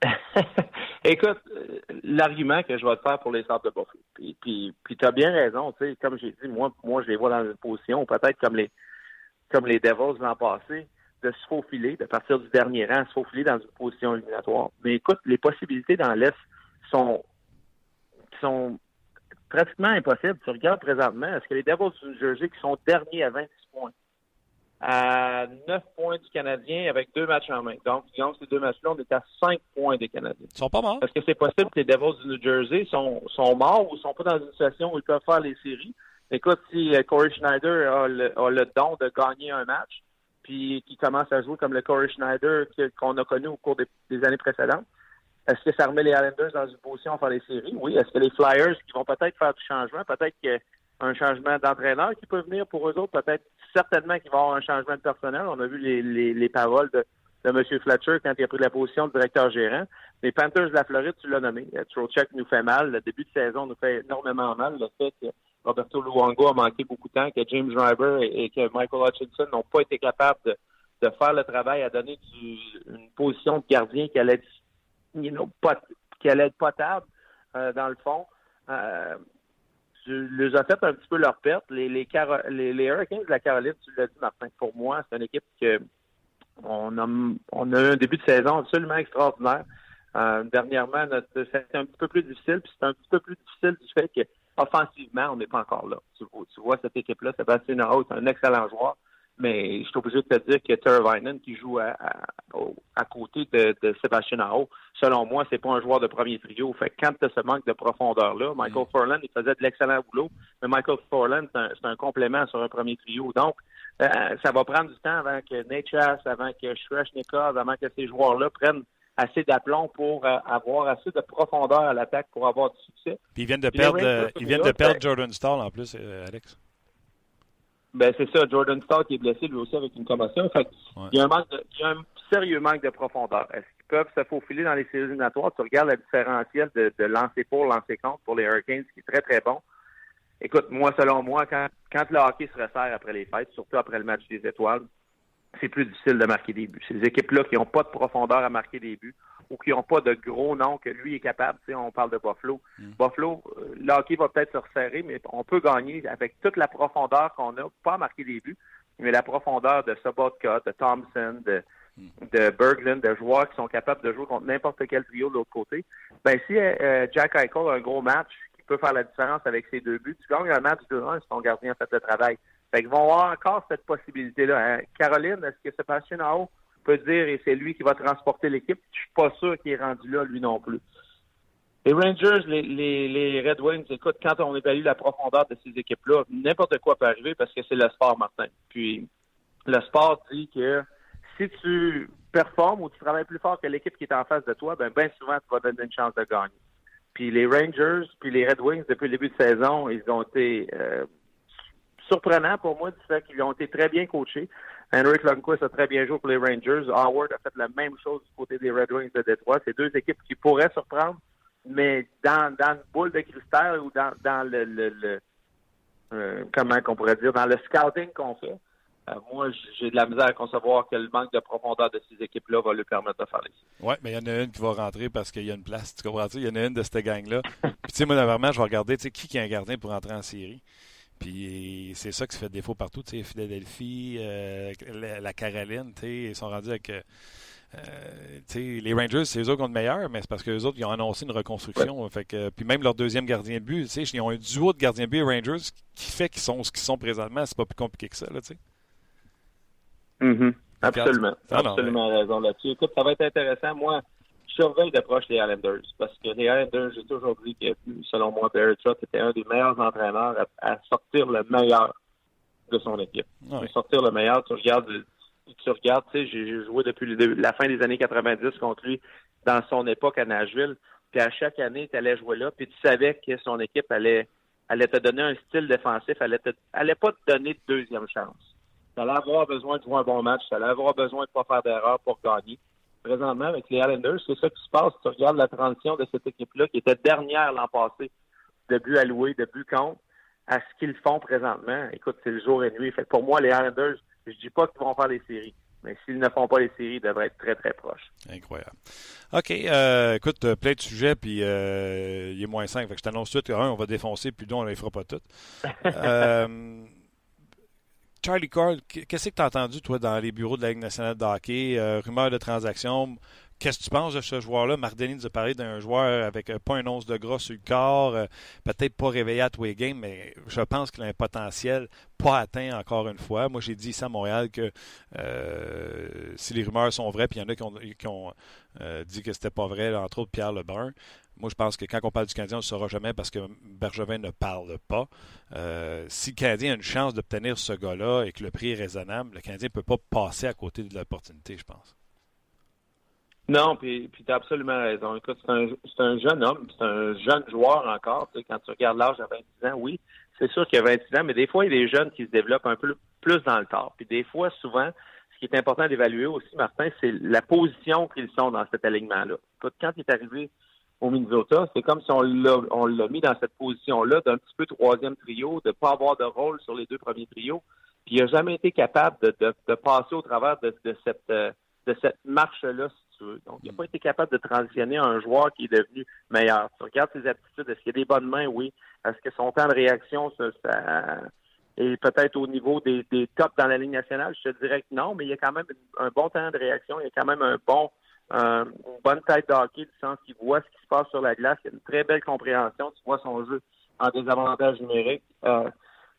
Écoute, euh, l'argument que je vais te faire pour les Sables de Buffalo, puis, puis, puis tu as bien raison, tu sais, comme j'ai dit, moi, moi, je les vois dans une position, peut-être comme les comme les Devils l'an passé, de se faufiler, de partir du dernier rang, se faufiler dans une position éliminatoire. Mais écoute, les possibilités dans l'Est sont, sont pratiquement impossibles. Tu regardes présentement, est-ce que les Devils du New Jersey qui sont derniers à 26 points, à 9 points du Canadien avec deux matchs en main. Donc, disons ces deux matchs-là, on est à 5 points des Canadiens. Ils sont pas morts. Est-ce que c'est possible que les Devils du New Jersey sont, sont morts ou sont pas dans une situation où ils peuvent faire les séries? Écoute, si euh, Corey Schneider a le, a le don de gagner un match, puis qui commence à jouer comme le Corey Schneider qu'on a connu au cours des, des années précédentes, est-ce que ça remet les Islanders dans une position à faire les séries? Oui. Est-ce que les Flyers qui vont peut-être faire du changement, peut-être que un changement d'entraîneur qui peut venir pour eux autres. Peut-être certainement qu'il va y avoir un changement de personnel. On a vu les, les, les paroles de, de M. Fletcher quand il a pris la position de directeur gérant. Les Panthers de la Floride, tu l'as nommé. Trocheck nous fait mal. Le début de saison nous fait énormément mal. Le fait que Roberto Luongo a manqué beaucoup de temps, que James Driver et, que Michael Hutchinson n'ont pas été capables de, de, faire le travail à donner du, une position de gardien qui allait être, qui potable euh, dans le fond. Euh, les a fait un petit peu leur perte. Les, les, les, les, Hurricanes de la Caroline, tu l'as dit, Martin, pour moi, c'est une équipe que on a, on a eu un début de saison absolument extraordinaire. Euh, dernièrement, notre, c'était un petit peu plus difficile, puis c'est un petit peu plus difficile du fait que offensivement, on n'est pas encore là. Tu, tu vois cette équipe-là, Sébastien Aho est un excellent joueur. Mais je suis obligé de te dire que Tervainen, qui joue à, à, à côté de, de Sébastien Aho, selon moi, c'est pas un joueur de premier trio. Fait que quand tu as ce manque de profondeur-là, Michael mm. Forland, il faisait de l'excellent boulot, mais Michael Forland, c'est un, un, complément sur un premier trio. Donc, euh, ça va prendre du temps avant que Nate Chass, avant que Shreshnikov, avant que ces joueurs-là prennent assez d'aplomb pour euh, avoir assez de profondeur à l'attaque pour avoir du succès. Puis ils viennent de perdre, euh, ils viennent de perdre Jordan Stall en plus, Alex. Ben c'est ça, Jordan Starr qui est blessé lui aussi avec une commotion. Fait ouais. il, y a un manque de, il y a un sérieux manque de profondeur. Est-ce qu'ils peuvent se faufiler dans les séries éliminatoires? Tu regardes la différentielle de, de lancer pour, lancer contre pour les Hurricanes, qui est très, très bon. Écoute, moi, selon moi, quand, quand le hockey se resserre après les fêtes, surtout après le match des étoiles, c'est plus difficile de marquer des buts. Les équipes-là qui n'ont pas de profondeur à marquer des buts ou qui n'ont pas de gros noms que lui est capable. Tu sais, on parle de Buffalo. Mm. Buffalo, euh, le hockey va peut-être se resserrer, mais on peut gagner avec toute la profondeur qu'on a, pas marquer des buts, mais la profondeur de Sobotka, de Thompson, de, mm. de Berglund, de joueurs qui sont capables de jouer contre n'importe quel trio de l'autre côté. Ben si euh, Jack Eichel a un gros match qui peut faire la différence avec ses deux buts, tu gagnes un match 2-1 si ton gardien fait le travail. Fait qu'ils vont avoir encore cette possibilité-là. Hein. Caroline, est-ce que Sébastien Nao dire et c'est lui qui va transporter l'équipe? Je suis pas sûr qu'il est rendu là, lui non plus. Les Rangers, les, Red Wings, écoute, quand on évalue la profondeur de ces équipes-là, n'importe quoi peut arriver parce que c'est le sport, Martin. Puis le sport dit que si tu performes ou tu travailles plus fort que l'équipe qui est en face de toi, ben bien souvent, tu vas donner une chance de gagner. Puis les Rangers, puis les Red Wings, depuis le début de saison, ils ont été euh, surprenant pour moi du fait qu'ils ont été très bien coachés. Henrik Lundqvist a très bien joué pour les Rangers. Howard a fait la même chose du côté des Red Wings de Détroit. C'est deux équipes qui pourraient surprendre, mais dans, dans une boule de cristal ou dans, dans le, le, le euh, comment qu'on pourrait dire, dans le scouting qu'on fait, euh, moi, j'ai de la misère à concevoir que le manque de profondeur de ces équipes-là va lui permettre de faire les Oui, mais il y en a une qui va rentrer parce qu'il y a une place. Tu comprends? Il y en a une de cette gang-là. Puis, tu sais, moi, vraiment, je vais regarder, qui, qui est un gardien pour entrer en série. Puis c'est ça qui se fait défaut partout. Tu sais, Philadelphie, euh, la, la, Caroline, tu sais, ils sont rendus avec. Euh, les Rangers, c'est eux autres qui ont le meilleur, mais c'est parce qu'eux autres, ils ont annoncé une reconstruction. Ouais. Fait que, puis même leur deuxième gardien de but, tu sais, ils ont un duo de gardien de but Rangers qui fait qu'ils sont ce qu'ils sont présentement. C'est pas plus compliqué que ça, là, tu sais. Mm -hmm. Absolument. Ah, non, Absolument mais... raison là-dessus. Écoute, ça va être intéressant. Moi, surveille de proche les Islanders parce que les Islanders, j'ai toujours dit que, selon moi, Barry Trotz était un des meilleurs entraîneurs à, à, sortir le meilleur de son équipe. Ouais. Sortir le meilleur, tu regardes, tu regardes, tu sais, j'ai joué depuis le, la fin des années 90 contre lui dans son époque à Nashville. Puis à chaque année, tu allais jouer là, puis tu savais que son équipe allait, allait te donner un style défensif, allait, te, allait pas te donner de deuxième chance. Tu allais avoir besoin de jouer un bon match, tu allais avoir besoin de pas faire d'erreur pour gagner présentement avec les Islanders, c'est ça qui se passe. Tu regardes la transition de cette équipe-là qui était dernière l'an passé, de but alloué, de but contre, à ce qu'ils font présentement. Écoute, c'est le jour et nuit. Fait pour moi, les Islanders, je dis pas qu'ils vont faire des séries, Mais s'ils ne font pas les séries, ils devraient être très, très proches. Incroyable. OK. Euh, écoute, euh, plein de sujets, puis euh, il est moins 5. Fait que je t'annonce tout. Un, on va défoncer, puis deux, on ne les fera pas toutes. euh, Charlie Cole, qu'est-ce que tu as entendu, toi, dans les bureaux de la Ligue nationale de hockey? Euh, rumeurs de transactions. Qu'est-ce que tu penses de ce joueur-là? Marc Denis nous a parlé d'un joueur avec pas un once de gras sur le corps, euh, peut-être pas réveillé à tous les mais je pense qu'il a un potentiel pas atteint encore une fois. Moi, j'ai dit ici à Montréal que euh, si les rumeurs sont vraies, puis il y en a qui ont, euh, dit que c'était pas vrai, entre autres Pierre Lebrun. Moi, je pense que quand on parle du Canadien, on ne le saura jamais parce que Bergevin ne parle pas. Euh, si le Canadien a une chance d'obtenir ce gars-là et que le prix est raisonnable, le Canadien ne peut pas passer à côté de l'opportunité, je pense. Non, puis, tu as absolument raison. Écoute, c'est un, c'est un jeune homme, c'est un jeune joueur encore. Quand tu regardes l'âge à 26 ans, oui, c'est sûr qu'il a 26 ans, mais des fois, il y a des jeunes qui se développent un peu plus dans le temps. Puis des fois, souvent, ce qui est important d'évaluer aussi, Martin, c'est la position qu'ils sont dans cet alignement-là. Quand il est arrivé au Minnesota, c'est comme si on l'a, mis dans cette position-là d'un petit peu troisième trio, de ne pas avoir de rôle sur les deux premiers trios. Puis il n'a jamais été capable de, de, passer au travers de, de cette, de cette marche-là, donc, il n'a pas été capable de transitionner un joueur qui est devenu meilleur. Tu regardes ses aptitudes, est-ce qu'il y a des bonnes mains? Oui. Est-ce que son temps de réaction, ça, est peut-être au niveau des, des tops dans la Ligue nationale? Je te dirais que non, mais il y a quand même un bon temps de réaction, il y a quand même un bon une bonne tête de hockey, du sens qu'il voit ce qui se passe sur la glace, il y a une très belle compréhension, tu vois son jeu en désavantage numérique. Euh,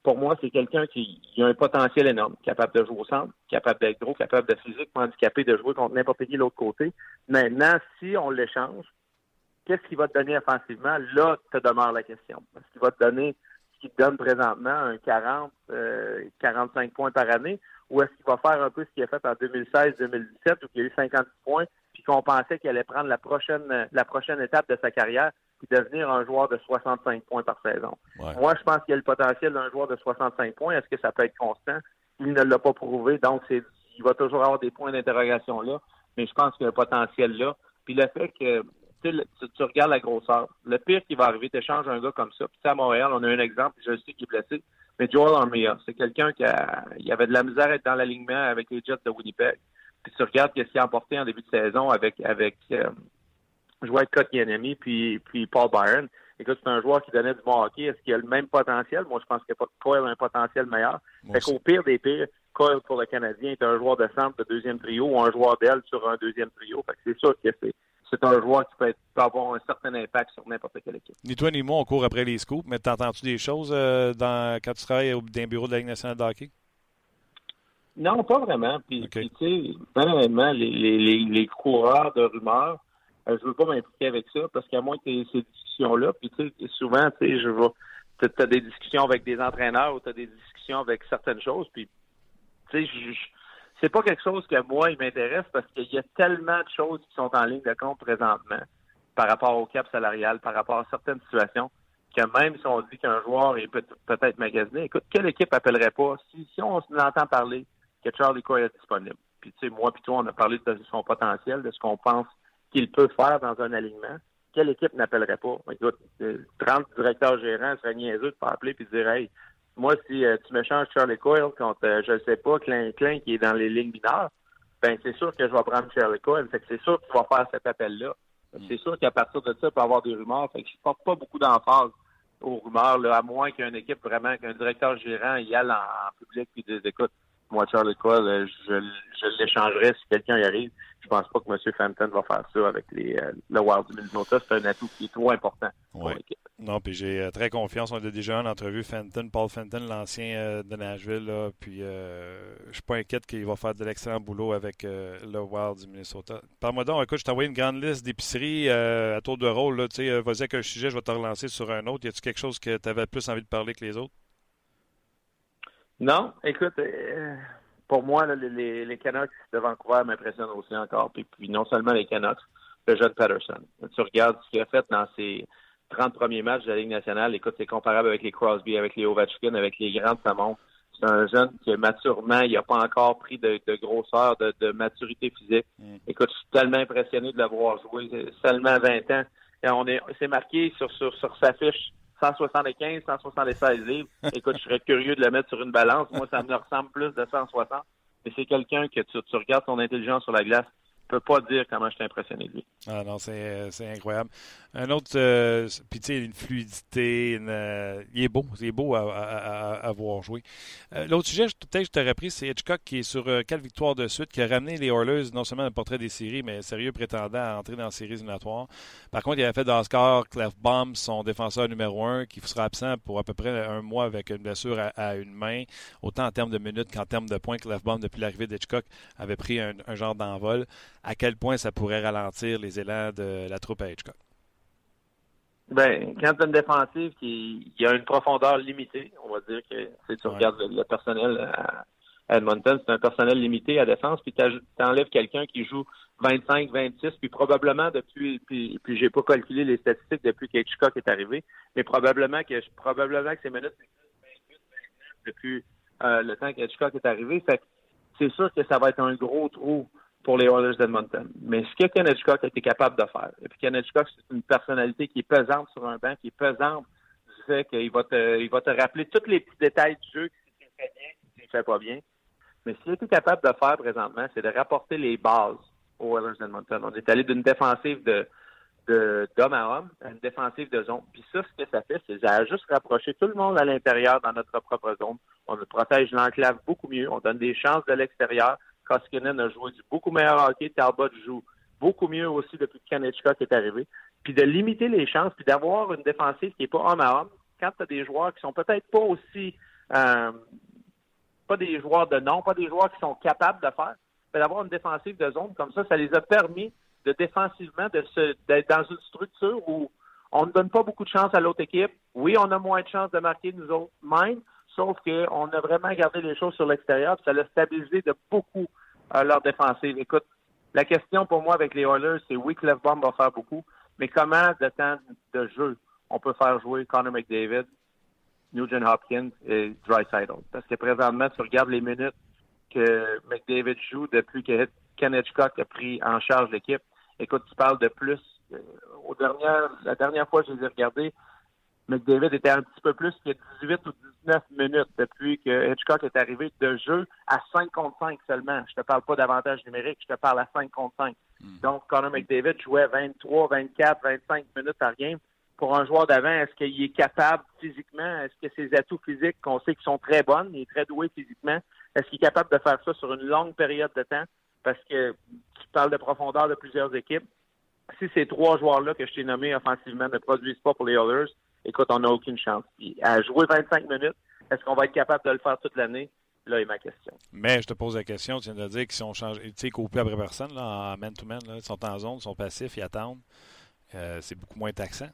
pour moi, c'est quelqu'un qui, a un potentiel énorme, capable de jouer au centre, capable d'être gros, capable de physiquement handicapé, de jouer contre n'importe qui de l'autre côté. Maintenant, si on l'échange, qu'est-ce qu'il va te donner offensivement? Là, te demeure la question. Est-ce qu'il va te donner ce qu'il te donne présentement, un 40, 45 euh, points par année, ou est-ce qu'il va faire un peu ce qu'il a fait en 2016-2017, où il a eu 50 points, puis qu'on pensait qu'il allait prendre la prochaine, la prochaine étape de sa carrière, puis devenir un joueur de 65 points par saison. Moi, je pense qu'il y a le potentiel d'un joueur de 65 points. Est-ce que ça peut être constant? Il ne l'a pas prouvé, donc c'est, il va toujours avoir des points d'interrogation là, mais je pense qu'il y a un potentiel là. Puis le fait que tu, tu, regardes la grosseur, le pire qui va arriver, tu échanges un gars comme ça. Puis à Montréal, on a un exemple, je sais qu'il est blessé, mais Joel Armia, c'est quelqu'un qui a, il avait de la misère à être dans l'alignement avec les Jets de Winnipeg. Puis tu regardes ce qu'il a emporté en début de saison avec avec euh, jouait avec Kotkaniemi puis, puis Paul Byron. Écoute, c'est un joueur qui donnait du bon hockey. Est-ce qu'il a le même potentiel? Moi, je pense que Coyle a un potentiel meilleur. fait qu'au pire des pires, Coyle pour le Canadien est un joueur de centre de deuxième trio ou un joueur d'aile sur un deuxième trio. Fait que c'est sûr que c'est c'est un joueur qui peut, être, avoir un certain impact sur n'importe quelle équipe. Ni toi ni moi, on court après les scoops, mais t'entends-tu des choses euh, dans, quand tu travailles dans un bureau de la Ligue nationale de hockey? Non, pas vraiment. Puis, tu sais, honnêtement, les, les, les, coureurs de rumeurs, je euh, je veux pas m'impliquer avec ça parce qu'à moins que ces discussions-là, puis tu sais, souvent, tu sais, je vois, tu as des discussions avec des entraîneurs ou tu as des discussions avec certaines choses, puis tu sais, c'est pas quelque chose que moi, il m'intéresse parce qu'il y a tellement de choses qui sont en ligne de compte présentement par rapport au cap salarial, par rapport à certaines situations, que même si on dit qu'un joueur est peut-être magasiné, écoute, quelle équipe appellerait pas, si, si on entend parler que Charlie Coy est disponible, puis tu sais, moi puis toi, on a parlé de son potentiel, de ce qu'on pense qu'il peut faire dans un alignement, quelle équipe n'appellerait pas? Écoute, 30 euh, directeurs gérants seraient niaiseux de pas appeler puis de dire Hey, moi, si euh, tu me changes Charlie Coyle contre, euh, je ne sais pas, Klein Klein qui est dans les lignes mineures, ben c'est sûr que je vais prendre Charlie Coyle. Fait que c'est sûr que tu vas faire cet appel-là. Mm. C'est sûr qu'à partir de ça, il peut y avoir des rumeurs. Fait que je porte pas beaucoup d'emphase aux rumeurs, là, à moins qu'une équipe vraiment, qu'un directeur gérant y aille en, public et dise écoute, moi, Charlie Coyle, je, je l'échangerais si quelqu'un y arrive je pense pas que M. Fenton va faire ça avec les, euh, le Wild du Minnesota. C'est un atout qui est trop important pour l'équipe. Non, puis j'ai euh, très confiance. On a déjà en entrevue Fenton, Paul Fenton, l'ancien euh, de Nashville. Là, puis je suis pas inquiète qu'il va faire de l'excellent boulot avec le Wild du Minnesota. Par-moi donc, écoute, je t'ai envoyé une grande liste d'épiceries à tour de rôle. Vas-y avec un sujet, je vais te relancer sur un autre. Y a-t-il quelque chose que tu avais plus envie de parler que les autres? Non, écoute, pour moi, les, les, Canucks de Vancouver m'impressionnent aussi encore. Puis, puis, non seulement les Canucks, le jeune Patterson. Tu regardes ce qu'il a fait dans ses 30 premiers matchs de la Ligue nationale. Écoute, c'est comparable avec les Crosby, avec les Ovechkin, avec les grands de C'est un jeune qui, maturement, il n'a pas encore pris de, grosseur, de, maturité physique. Mm. Écoute, je suis tellement impressionné de l'avoir joué. Seulement 20 ans. Et on est, c'est marqué sur, sur, sur sa fiche 175, 176 livres. Écoute, je serais curieux de le mettre sur une balance. Moi, ça me ressemble plus de 160. mais c'est quelqu'un que tu, tu regardes son intelligence sur la glace, peux pas dire comment je suis impressionné de lui. Ah non, c'est incroyable. Un autre, euh, puis tu sais, une fluidité, euh, il est beau, c'est beau à, à, voir jouer. Euh, l'autre sujet, peut-être je t'aurais pris, c'est Hitchcock qui est sur quatre victoires de suite, qui a ramené les Oilers non seulement un portrait des séries, mais sérieux prétendant à entrer dans les séries éliminatoires. Par contre, il avait fait d'Oscar Clefbaum son défenseur numéro un, qui sera absent pour à peu près un mois avec une blessure à, une main, autant en termes de minutes qu'en termes de points. Clefbaum, depuis l'arrivée d'Hitchcock, avait pris un genre d'envol. À quel point ça pourrait ralentir les élans de la troupe à Hitchcock? Ben, quand tu as une défensive qui, a une profondeur limitée, on va dire que si tu regardes le, personnel à Edmonton, c'est un personnel limité à défense, puis tu enlèves quelqu'un qui joue 25, 26, puis probablement depuis, puis, puis j'ai pas calculé les statistiques depuis qu'Hitchcock est arrivé, mais probablement que probablement que ces minutes 28, 29 depuis euh, le temps qu'Hitchcock est arrivé. Fait c'est sûr que ça va être un gros trou pour les Oilers d'Edmonton. Mais ce que Ken Hitchcock a été capable de faire, et puis Ken Hitchcock, c'est une personnalité qui est pesante sur un banc, qui est pesante du fait qu'il va te, il va te rappeler tous les petits détails du jeu, si tu fait bien, si tu fait pas bien. Mais ce qu'il a été capable de faire présentement, c'est de rapporter les bases aux Oilers d'Edmonton. On est allé d'une défensive de, d'homme à homme une défensive de zone. Puis ça, ce que ça fait, c'est ça a juste rapproché tout le monde à l'intérieur dans notre propre zone. On protège l'enclave beaucoup mieux. On donne des chances de l'extérieur. Koskinen a joué du beaucoup meilleur hockey. Talbot joue beaucoup mieux aussi depuis que Kanechka est arrivé. Puis de limiter les chances, puis d'avoir une défensive qui n'est pas homme à homme, quand tu as des joueurs qui sont peut-être pas aussi euh, pas des joueurs de nom, pas des joueurs qui sont capables de faire, mais d'avoir une défensive de zone comme ça, ça les a permis de défensivement de d'être dans une structure où on ne donne pas beaucoup de chance à l'autre équipe. Oui, on a moins de chances de marquer nous autres même, sauf qu'on a vraiment gardé les choses sur l'extérieur, ça l'a stabilisé de beaucoup leur défensive. Écoute, la question pour moi avec les Oilers, c'est oui, Clefbaum va faire beaucoup, mais comment de temps de jeu on peut faire jouer Connor McDavid, Nugent Hopkins et Dreisaitl? Parce que présentement, tu regardes les minutes que McDavid joue depuis que Ken Hitchcock a pris en charge l'équipe. Écoute, tu parles de plus. Euh, la dernière fois que je les ai regardés, McDavid était un petit peu plus que 18 ou 19 minutes depuis que Hitchcock est arrivé de jeu à 5 contre 5 seulement. Je te parle pas d'avantage numérique, je te parle à 5 contre 5. Hmm. Donc, Connor McDavid jouait 23, 24, 25 minutes par game. Pour un joueur d'avant, est-ce qu'il est capable physiquement? Est-ce que ses atouts physiques, qu'on sait qu'ils sont très bonnes, il est très doué physiquement, est-ce qu'il est capable de faire ça sur une longue période de temps? Parce que tu parles de profondeur de plusieurs équipes. Si ces trois joueurs-là que je t'ai nommés offensivement ne produisent pas pour les Oilers, écoute, on n'a aucune chance. à jouer 25 minutes, est-ce qu'on va être capable de le faire toute l'année? Là est ma question. Mais je te pose la question, tu viens de dire qu'ils sont changés, tu sais, coupés après personne, là, en man-to-man, ils sont en zone, ils sont passifs, ils attendent. Euh, c'est beaucoup moins taxant.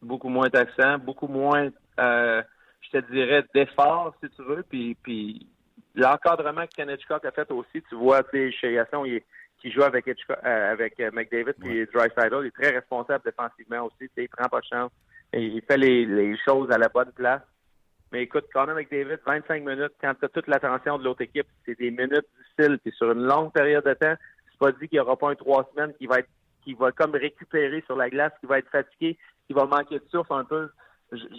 Beaucoup moins taxant, beaucoup moins, euh, je te dirais, d'effort, si tu veux. Puis, puis l'encadrement que Ken a fait aussi, tu vois, chez Gaston, il est qui joue avec, euh, avec euh, McDavid puis Drysdale. Il est très responsable défensivement aussi. Il prend pas de chance. Et il fait les, choses à la bonne place. Mais écoute, Connor McDavid, 25 minutes, quand tu as toute l'attention de l'autre équipe, c'est des minutes difficiles. Puis sur une longue période de temps, c'est pas dit qu'il n'y aura pas un trois semaines qui va être qui va comme récupérer sur la glace, qui va être fatigué, qui va manquer de souffle un peu.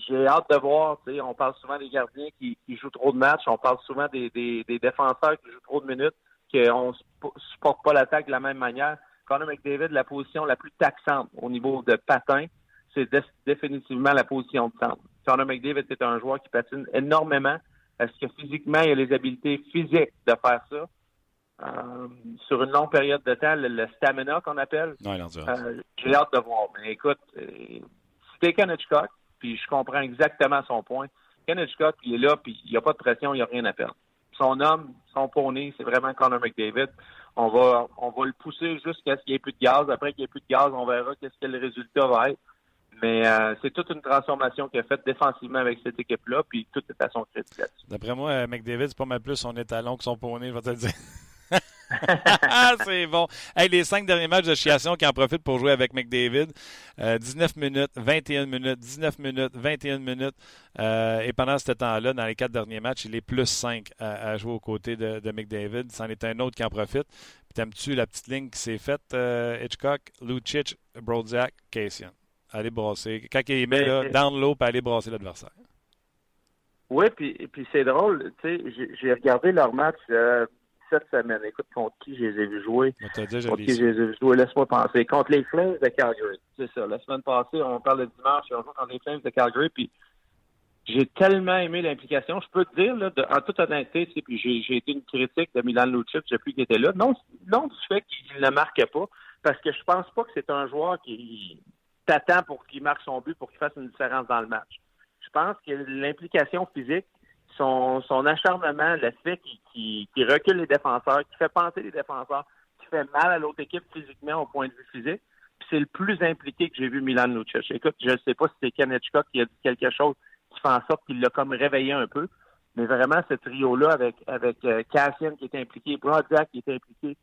J'ai hâte de voir. On parle souvent des gardiens qui, jouent trop de matchs. On parle souvent des, des défenseurs qui jouent trop de minutes qu'on ne supporte pas l'attaque de la même manière. Connor McDavid, la position la plus taxante au niveau de patin, c'est définitivement la position de centre. Connor McDavid, c'est un joueur qui patine énormément. Est-ce que physiquement, il a les habiletés physiques de faire ça? Euh, sur une longue période de temps, le, stamina qu'on appelle, euh, j'ai hâte de voir. Mais écoute, euh, c'était Ken Hitchcock, puis je comprends exactement son point. Ken Hitchcock, il est là, puis il n'y a pas de pression, il n'y a rien à perdre son homme, son poney, c'est vraiment Connor McDavid. On va, on va le pousser jusqu'à ce qu'il n'y ait plus de gaz. Après qu'il n'y ait plus de gaz, on verra qu'est-ce que le résultat va être. Mais euh, c'est toute une transformation qu'il a faite défensivement avec cette équipe-là, puis tout est à son crédit D'après moi, euh, McDavid, c'est pas mal plus son étalon que son poney, je vais te le dire. c'est bon. les cinq derniers matchs de Chiation qui en profitent pour jouer avec McDavid. 19 euh, minutes, 21 minutes, 19 minutes, 21 minutes. Euh, et pendant ce temps-là, dans les quatre derniers matchs, il est plus 5 à, jouer aux côtés de, McDavid. C'en est un autre qui en profite. Puis t'aimes-tu la petite ligne qui s'est faite, euh, Hitchcock, Lucic, Brodziak, Cassian? Allez brasser. Quand il met là, down low, puis aller brasser l'adversaire. Oui, puis, puis c'est drôle, j'ai regardé leur match cette semaine. Écoute, contre qui je les ai vus jouer? contre qui je les ai vus jouer, laisse-moi penser. Contre les Flames de Calgary. C'est ça. La semaine passée, on parle de dimanche, on joue contre les Flames de Calgary, puis j'ai tellement aimé l'implication. Je peux te dire, là, en toute honnêteté, tu sais, puis j'ai été une critique de Milan Lucic depuis qu'il était là. Non, non du fait qu'il ne marque pas, parce que je pense pas que c'est un joueur qui t'attend pour qu'il marque son but, pour qu'il fasse une différence dans le match. Je pense que l'implication physique, son, acharnement, le fait qu'il recule les défenseurs, qu'il fait penser les défenseurs, qui fait mal à l'autre équipe physiquement au point de vue physique, c'est le plus impliqué que j'ai vu Milan Lucic. Écoute, je ne sais pas si c'est Ken qui a dit quelque chose qui fait en sorte qu'il l'a comme réveillé un peu. Mais vraiment, ce trio-là, avec, avec euh, Cassian qui est impliqué, Brodzak qui est impliqué,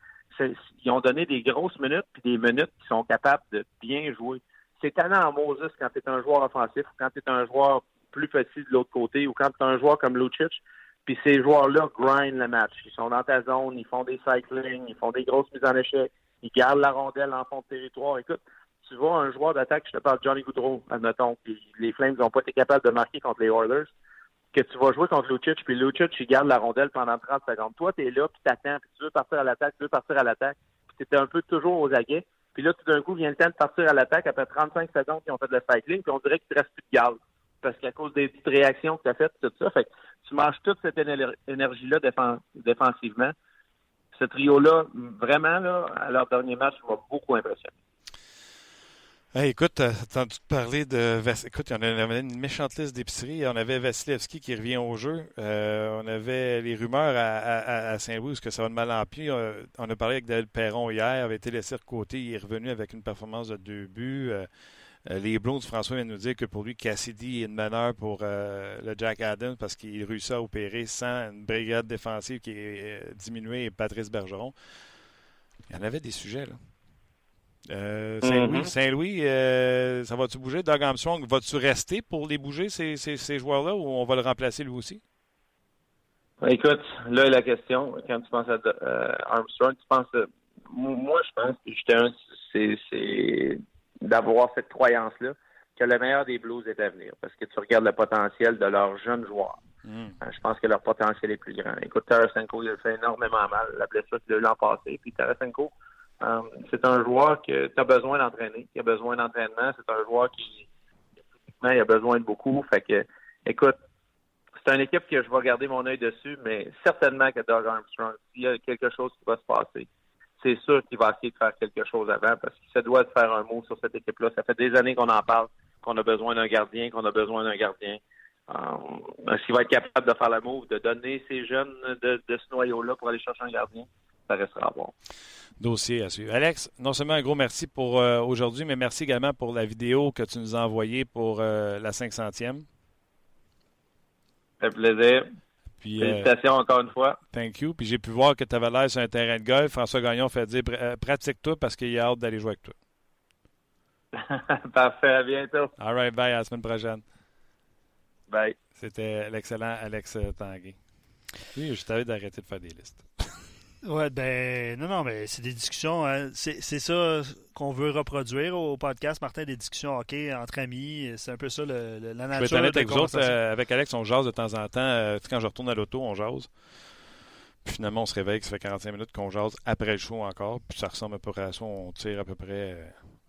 ils ont donné des grosses minutes puis des minutes qui sont capables de bien jouer. C'est tellement en Moses quand tu es un joueur offensif, quand tu es un joueur plus petit de l'autre côté, ou quand tu es un joueur comme Lucic, puis ces joueurs-là grind le match. Ils sont dans ta zone, ils font des cycling, ils font des grosses mises en échec, ils gardent la rondelle en fond de territoire. Écoute, tu vois un joueur d'attaque, je te parle de Johnny Goudreau, admettons, puis les Flames n'ont pas été capables de marquer contre les Oilers, que tu vas jouer contre Lucic, puis Lucic, il garde la rondelle pendant 30 secondes. Toi, tu es là, puis t'attends, puis tu veux partir à l'attaque, tu veux partir à l'attaque, puis tu un peu toujours aux aguets. Puis là, tout d'un coup, vient le temps de partir à l'attaque après 35 secondes qu'ils ont fait de le cycling, puis on dirait qu'il te reste plus de gaz. Parce qu'à cause des petites réactions que tu as faites, tout ça, fait que tu manges toute cette énergie-là défensivement. Ce trio-là, vraiment, là, à leur dernier match, m'a beaucoup impressionné écoute, t'as entendu parler de. Écoute, on avait une méchante liste d'épiceries. On avait Vasilevski qui revient au jeu. Euh, on avait les rumeurs à, Saint-Louis que ça va de mal en pis? Euh, on a parlé avec David Perron hier, avait été laissé de côté. Il est revenu avec une performance de deux buts. Euh, les Blues, François vient nous dire que pour lui, Cassidy est une meneur pour le Jack Adams parce qu'il réussit à opérer sans une brigade défensive qui est diminuée et Patrice Bergeron. Il y en avait des sujets, là. Euh, Saint-Louis, mm-hmm. Saint-Louis euh, ça va-tu bouger? Doug Armstrong, va-tu rester pour les bouger, ces, ces, joueurs-là, ou on va le remplacer lui aussi? Écoute, là la question. Quand tu penses à euh, Armstrong, tu penses. moi, je pense que c'est d'avoir cette croyance-là que le meilleur des Blues est à venir. Parce que tu regardes le potentiel de leurs jeunes joueurs. Mm. Je pense que leur potentiel est plus grand. Écoute, Tarasenko, il a fait énormément mal. La blessure qu'il a eu l'an passé. Puis Tarasenko, euh, c'est un joueur que tu as besoin d'entraîner, qui a besoin d'entraînement. C'est un joueur qui, il a besoin de beaucoup. Fait que, écoute, c'est une équipe que je vais garder mon œil dessus, mais certainement que Doug Armstrong, s'il y a quelque chose qui va se passer, c'est sûr qu'il va essayer de faire quelque chose avant parce qu'il se doit de faire un mot sur cette équipe-là. Ça fait des années qu'on en parle, qu'on a besoin d'un gardien, qu'on a besoin d'un gardien. Euh, S'il va être capable de faire la move, de donner ces jeunes de, de ce noyau-là pour aller chercher un gardien, ça restera bon dossier à suivre. Alex, non seulement un gros merci pour euh, aujourd'hui, mais merci également pour la vidéo que tu nous as envoyée pour euh, la 500e. Ça fait plaisir. Puis, euh, Félicitations encore une fois. Thank you. Puis j'ai pu voir que tu avais l'air sur un terrain de golf. François Gagnon fait dire pratique-toi parce qu'il a hâte d'aller jouer avec toi. Parfait, à bientôt. All right, bye, à la semaine prochaine. Bye. C'était l'excellent Alex Tanguay. Oui, je t'avais d'arrêter de faire des listes. Ouais, ben, non, non, mais c'est des discussions. Hein. c'est ça qu'on veut reproduire au podcast, Martin, des discussions OK entre amis. C'est un peu ça le, la nature. Je vais être avec autres. Euh, avec Alex, on jase de temps en temps. Euh, quand je retourne à l'auto, on jase. Puis finalement, on se réveille, ça fait 45 minutes qu'on jase après le show encore. Puis ça ressemble à peu près à ça. On tire à peu près euh,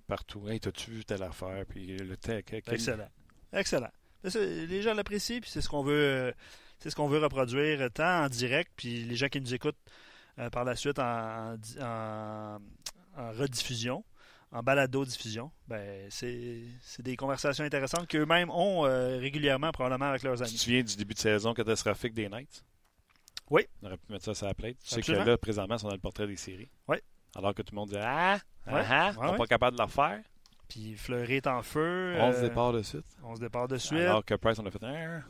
partout. Hey, t'as-tu vu telle affaire? Puis le tech. Excellent. Excellent. Les gens l'apprécient, puis c'est ce qu'on veut. c'est ce qu'on veut reproduire tant en direct, puis les gens qui nous écoutent euh, par la suite en, rediffusion, en balado-diffusion, ben, c'est des conversations intéressantes qu'eux-mêmes ont euh, régulièrement, probablement avec leurs amis. Tu te souviens du début de saison catastrophique des Knights? Oui. On aurait pu mettre ça sur la plate. Tu sais que là, présentement, c'est dans le portrait des séries. Oui. Alors que tout le monde dit Ah, ah, ah on n'est pas capable de le faire. Puis Fleury est en feu. On se euh, départ de suite. On se départ de suite. Alors que Price, on a fait un.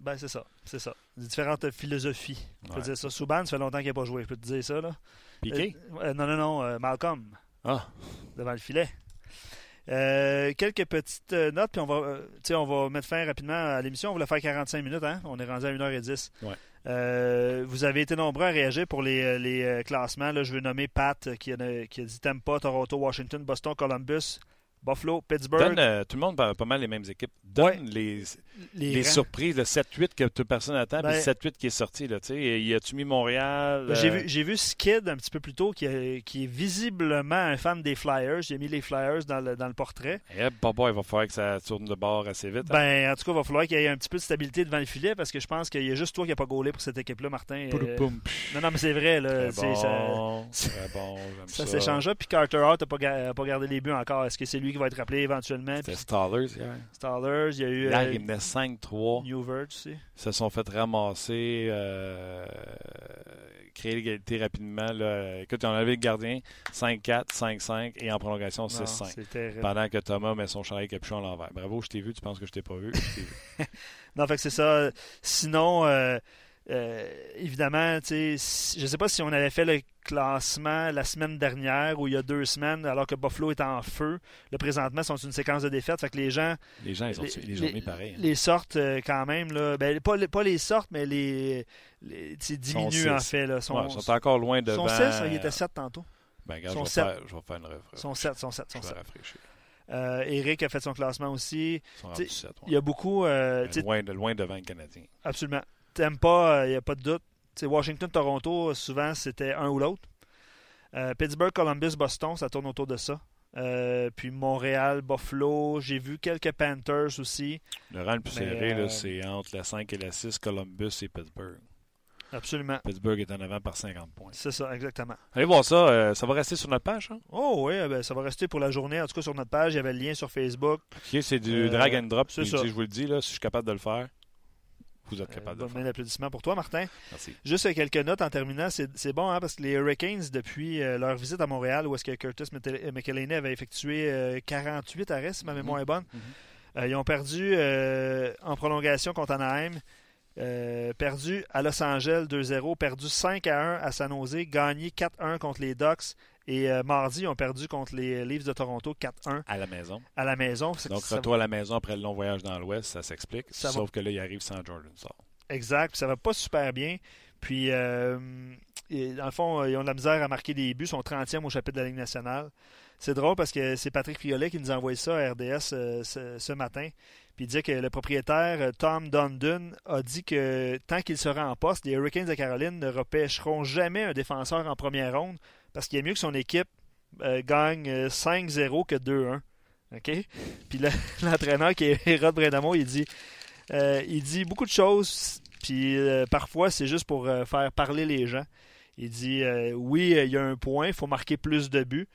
Ben, c'est ça. C'est ça. Différentes philosophies. Je peux dire ça. Souban, ça fait longtemps qu'il n'a pas joué. Je peux te dire ça, là. Piqué? Euh, euh, non, non, non. Euh, Malcolm. Ah. Devant le filet. quelques petites notes, puis on va, on va mettre fin rapidement à l'émission. On voulait faire 45 minutes, hein? On est rendu à 1h10. Ouais. vous avez été nombreux à réagir pour les, les classements. Là, je veux nommer Pat qui a, qui a dit Tampa, Toronto, Washington, Boston, Columbus, Buffalo, Pittsburgh. Donne, euh, tout le monde parle pas mal les mêmes équipes. Donne Ouais. les, les surprises, le 7-8 que toute personne attend, Ben- puis le 7-8 qui est sorti. Là, y a-tu mis Montréal? Ben, J'ai euh, vu, j'ai vu Skid un petit peu plus tôt, qui, est- qui est visiblement un fan des Flyers. J'ai mis les Flyers dans le, dans le portrait. Eh, papa, il va falloir que ça tourne de bord assez vite. hein. Ben, en tout cas, il va falloir qu'il y ait un petit peu de stabilité devant le filet parce que je pense qu'il y a juste toi qui n'as pas gaulé pour cette équipe-là, Martin. Euh, non, non, mais c'est vrai. Là, Très c'est- ça, bon, très bon, ça ça. s'échange. Puis Carter Hart n'a pas, pas gardé les buts encore. Est-ce que c'est lui qui va être rappelé éventuellement? C'était Stallers hier. Stallers, il y a eu Hier, euh, ils menaient 5-3. New Verge aussi. se sont fait ramasser, euh, créer l'égalité rapidement. Là. Écoute, ils ont enlevé le gardien 5-4, 5-5 et en prolongation Non, 6-5. c'est terrible. Pendant que Thomas met son chandail capuchon à l'envers. Bravo, je t'ai vu, tu penses que je t'ai pas vu? Je vu. Non, fait que c'est ça. Sinon, euh, euh, évidemment, tu sais, si- je sais pas si on avait fait le classement la semaine dernière ou il y a deux semaines, alors que Buffalo est en feu. Là, présentement, ils sont une séquence de défaites. Fait que les gens Les gens, ils ont, les, les ont mis pareil. hein. les sortent euh, quand même. Là. Ben, pas, les- pas les sortent, mais les, les diminuent Sont en fait. Là. Sont, Ouais, sont encore loin sont devant. 6, il était 7 tantôt. Ben, regarde, sont je, vais sept. faire, je vais faire une sont 7, sont 7, sont Je vais 7. rafraîchir. Euh, Eric a fait son classement aussi. Ils sont T'sais, rendus sept, ouais. Il y a beaucoup. euh, Ben, loin, de, loin devant le Canadien. Absolument. T'aimes pas, il n'y a pas de doute. Washington-Toronto, souvent, c'était un ou l'autre. Euh, Pittsburgh, Columbus, Boston, ça tourne autour de ça. Euh, puis Montréal, Buffalo, j'ai vu quelques Panthers aussi. Le rang le plus serré, euh, c'est entre la 5 et la 6, Columbus et Pittsburgh. Absolument. Pittsburgh est en avant par 50 points. C'est ça, exactement. Allez voir ça. euh, ça va rester sur notre page. Hein? Oh oui, ben, ça va rester pour la journée. En tout cas, sur notre page, il y avait le lien sur Facebook. OK, c'est du Euh, drag and drop. puis, ça. sais, Je vous le dis, là, si je suis capable de le faire, êtes Euh, de d'applaudissement pour toi, Martin. Merci. Juste euh, quelques notes en terminant. C'est bon, hein, parce que les Hurricanes, depuis euh, leur visite à Montréal, où est-ce que Curtis Mete- McElhaney avait effectué euh, 48 arrêts, si ma mémoire est bonne, Mhm. euh, ils ont perdu euh, en prolongation contre Anaheim, euh, perdu à Los Angeles 2-0, perdu 5 1 à San Jose, gagné 4-1 contre les Ducks. Et euh, mardi, ils ont perdu contre les Leafs de Toronto 4-1 À la maison. à la maison. Donc, retour à la maison après le long voyage dans l'Ouest, ça s'explique. Va. Sauf que là, il arrive sans Jordan Sall. Exact. Puis ça va pas super bien. Puis, euh, dans le fond, ils ont de la misère à marquer des buts. Ils sont 30e au chapitre de la Ligue nationale. C'est drôle parce que c'est Patrick Friolet qui nous a envoyé ça à RDS euh, ce, ce matin. Puis il disait que le propriétaire, euh, Tom Dundon, a dit que tant qu'il sera en poste, les Hurricanes de Caroline ne repêcheront jamais un défenseur en première ronde parce qu'il est mieux que son équipe euh, gagne euh, 5-0 que 2-1. OK? Puis l'entraîneur qui est Rod Brindamo, il dit euh, il dit beaucoup de choses, puis euh, parfois c'est juste pour euh, faire parler les gens. Il dit euh, oui, euh, il y a un point, il faut marquer plus de buts,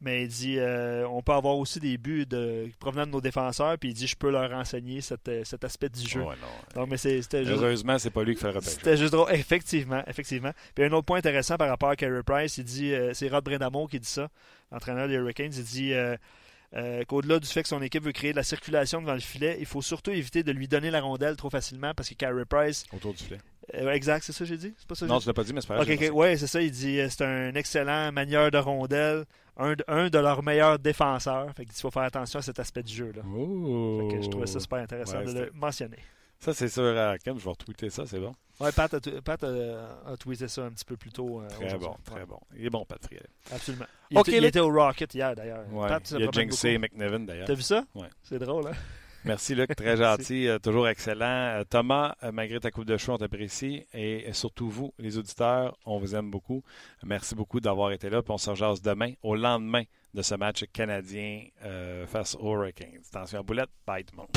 mais il dit euh, on peut avoir aussi des buts de, provenant de nos défenseurs, puis il dit je peux leur enseigner cet, euh, cet aspect du jeu. Ouais, non. Donc, mais c'était. Heureusement, c'est pas lui qui fait le. C'était juste drôle. Effectivement, effectivement. Puis un autre point intéressant par rapport à Carey Price, il dit, euh, c'est Rod Brindamo qui dit ça, l'entraîneur des Hurricanes, il dit euh, qu'au-delà du fait que son équipe veut créer de la circulation devant le filet, il faut surtout éviter de lui donner la rondelle trop facilement parce que Carey Price, Autour du filet. Euh, exact, c'est ça que j'ai dit, pas ça que Non, tu l'as pas dit, mais c'est pas grave. Ok, j'ai ok, ouais, c'est ça. Il dit euh, c'est un excellent manieur de rondelle, un, de- un de leurs meilleurs défenseurs. Fait qu'il faut faire attention à cet aspect du jeu là. Oh. Fait que je trouvais ça super intéressant Ouais, de le mentionner. Ça, c'est sûr à Ken, je vais retweeter ça, c'est bon. Ouais, Pat, a, t- Pat a- a tweeté ça un petit peu plus tôt. euh, Très bon, très Ouais. bon. Il est bon, Patrick. Absolument. Il, était, il était au Rocket hier, d'ailleurs. Ouais. Il y a Jinxé. McNevin, d'ailleurs. T'as vu ça? Ouais. C'est drôle, hein? Merci, Luc. Très gentil. euh, toujours excellent. Euh, Thomas, euh, malgré ta coupe de cheveux, on t'apprécie. Et surtout vous, les auditeurs, on vous aime beaucoup. Merci beaucoup d'avoir été là. Puis on se rejase demain, au lendemain de ce match canadien euh, face aux Hurricanes. Attention à boulette. Bye tout le monde.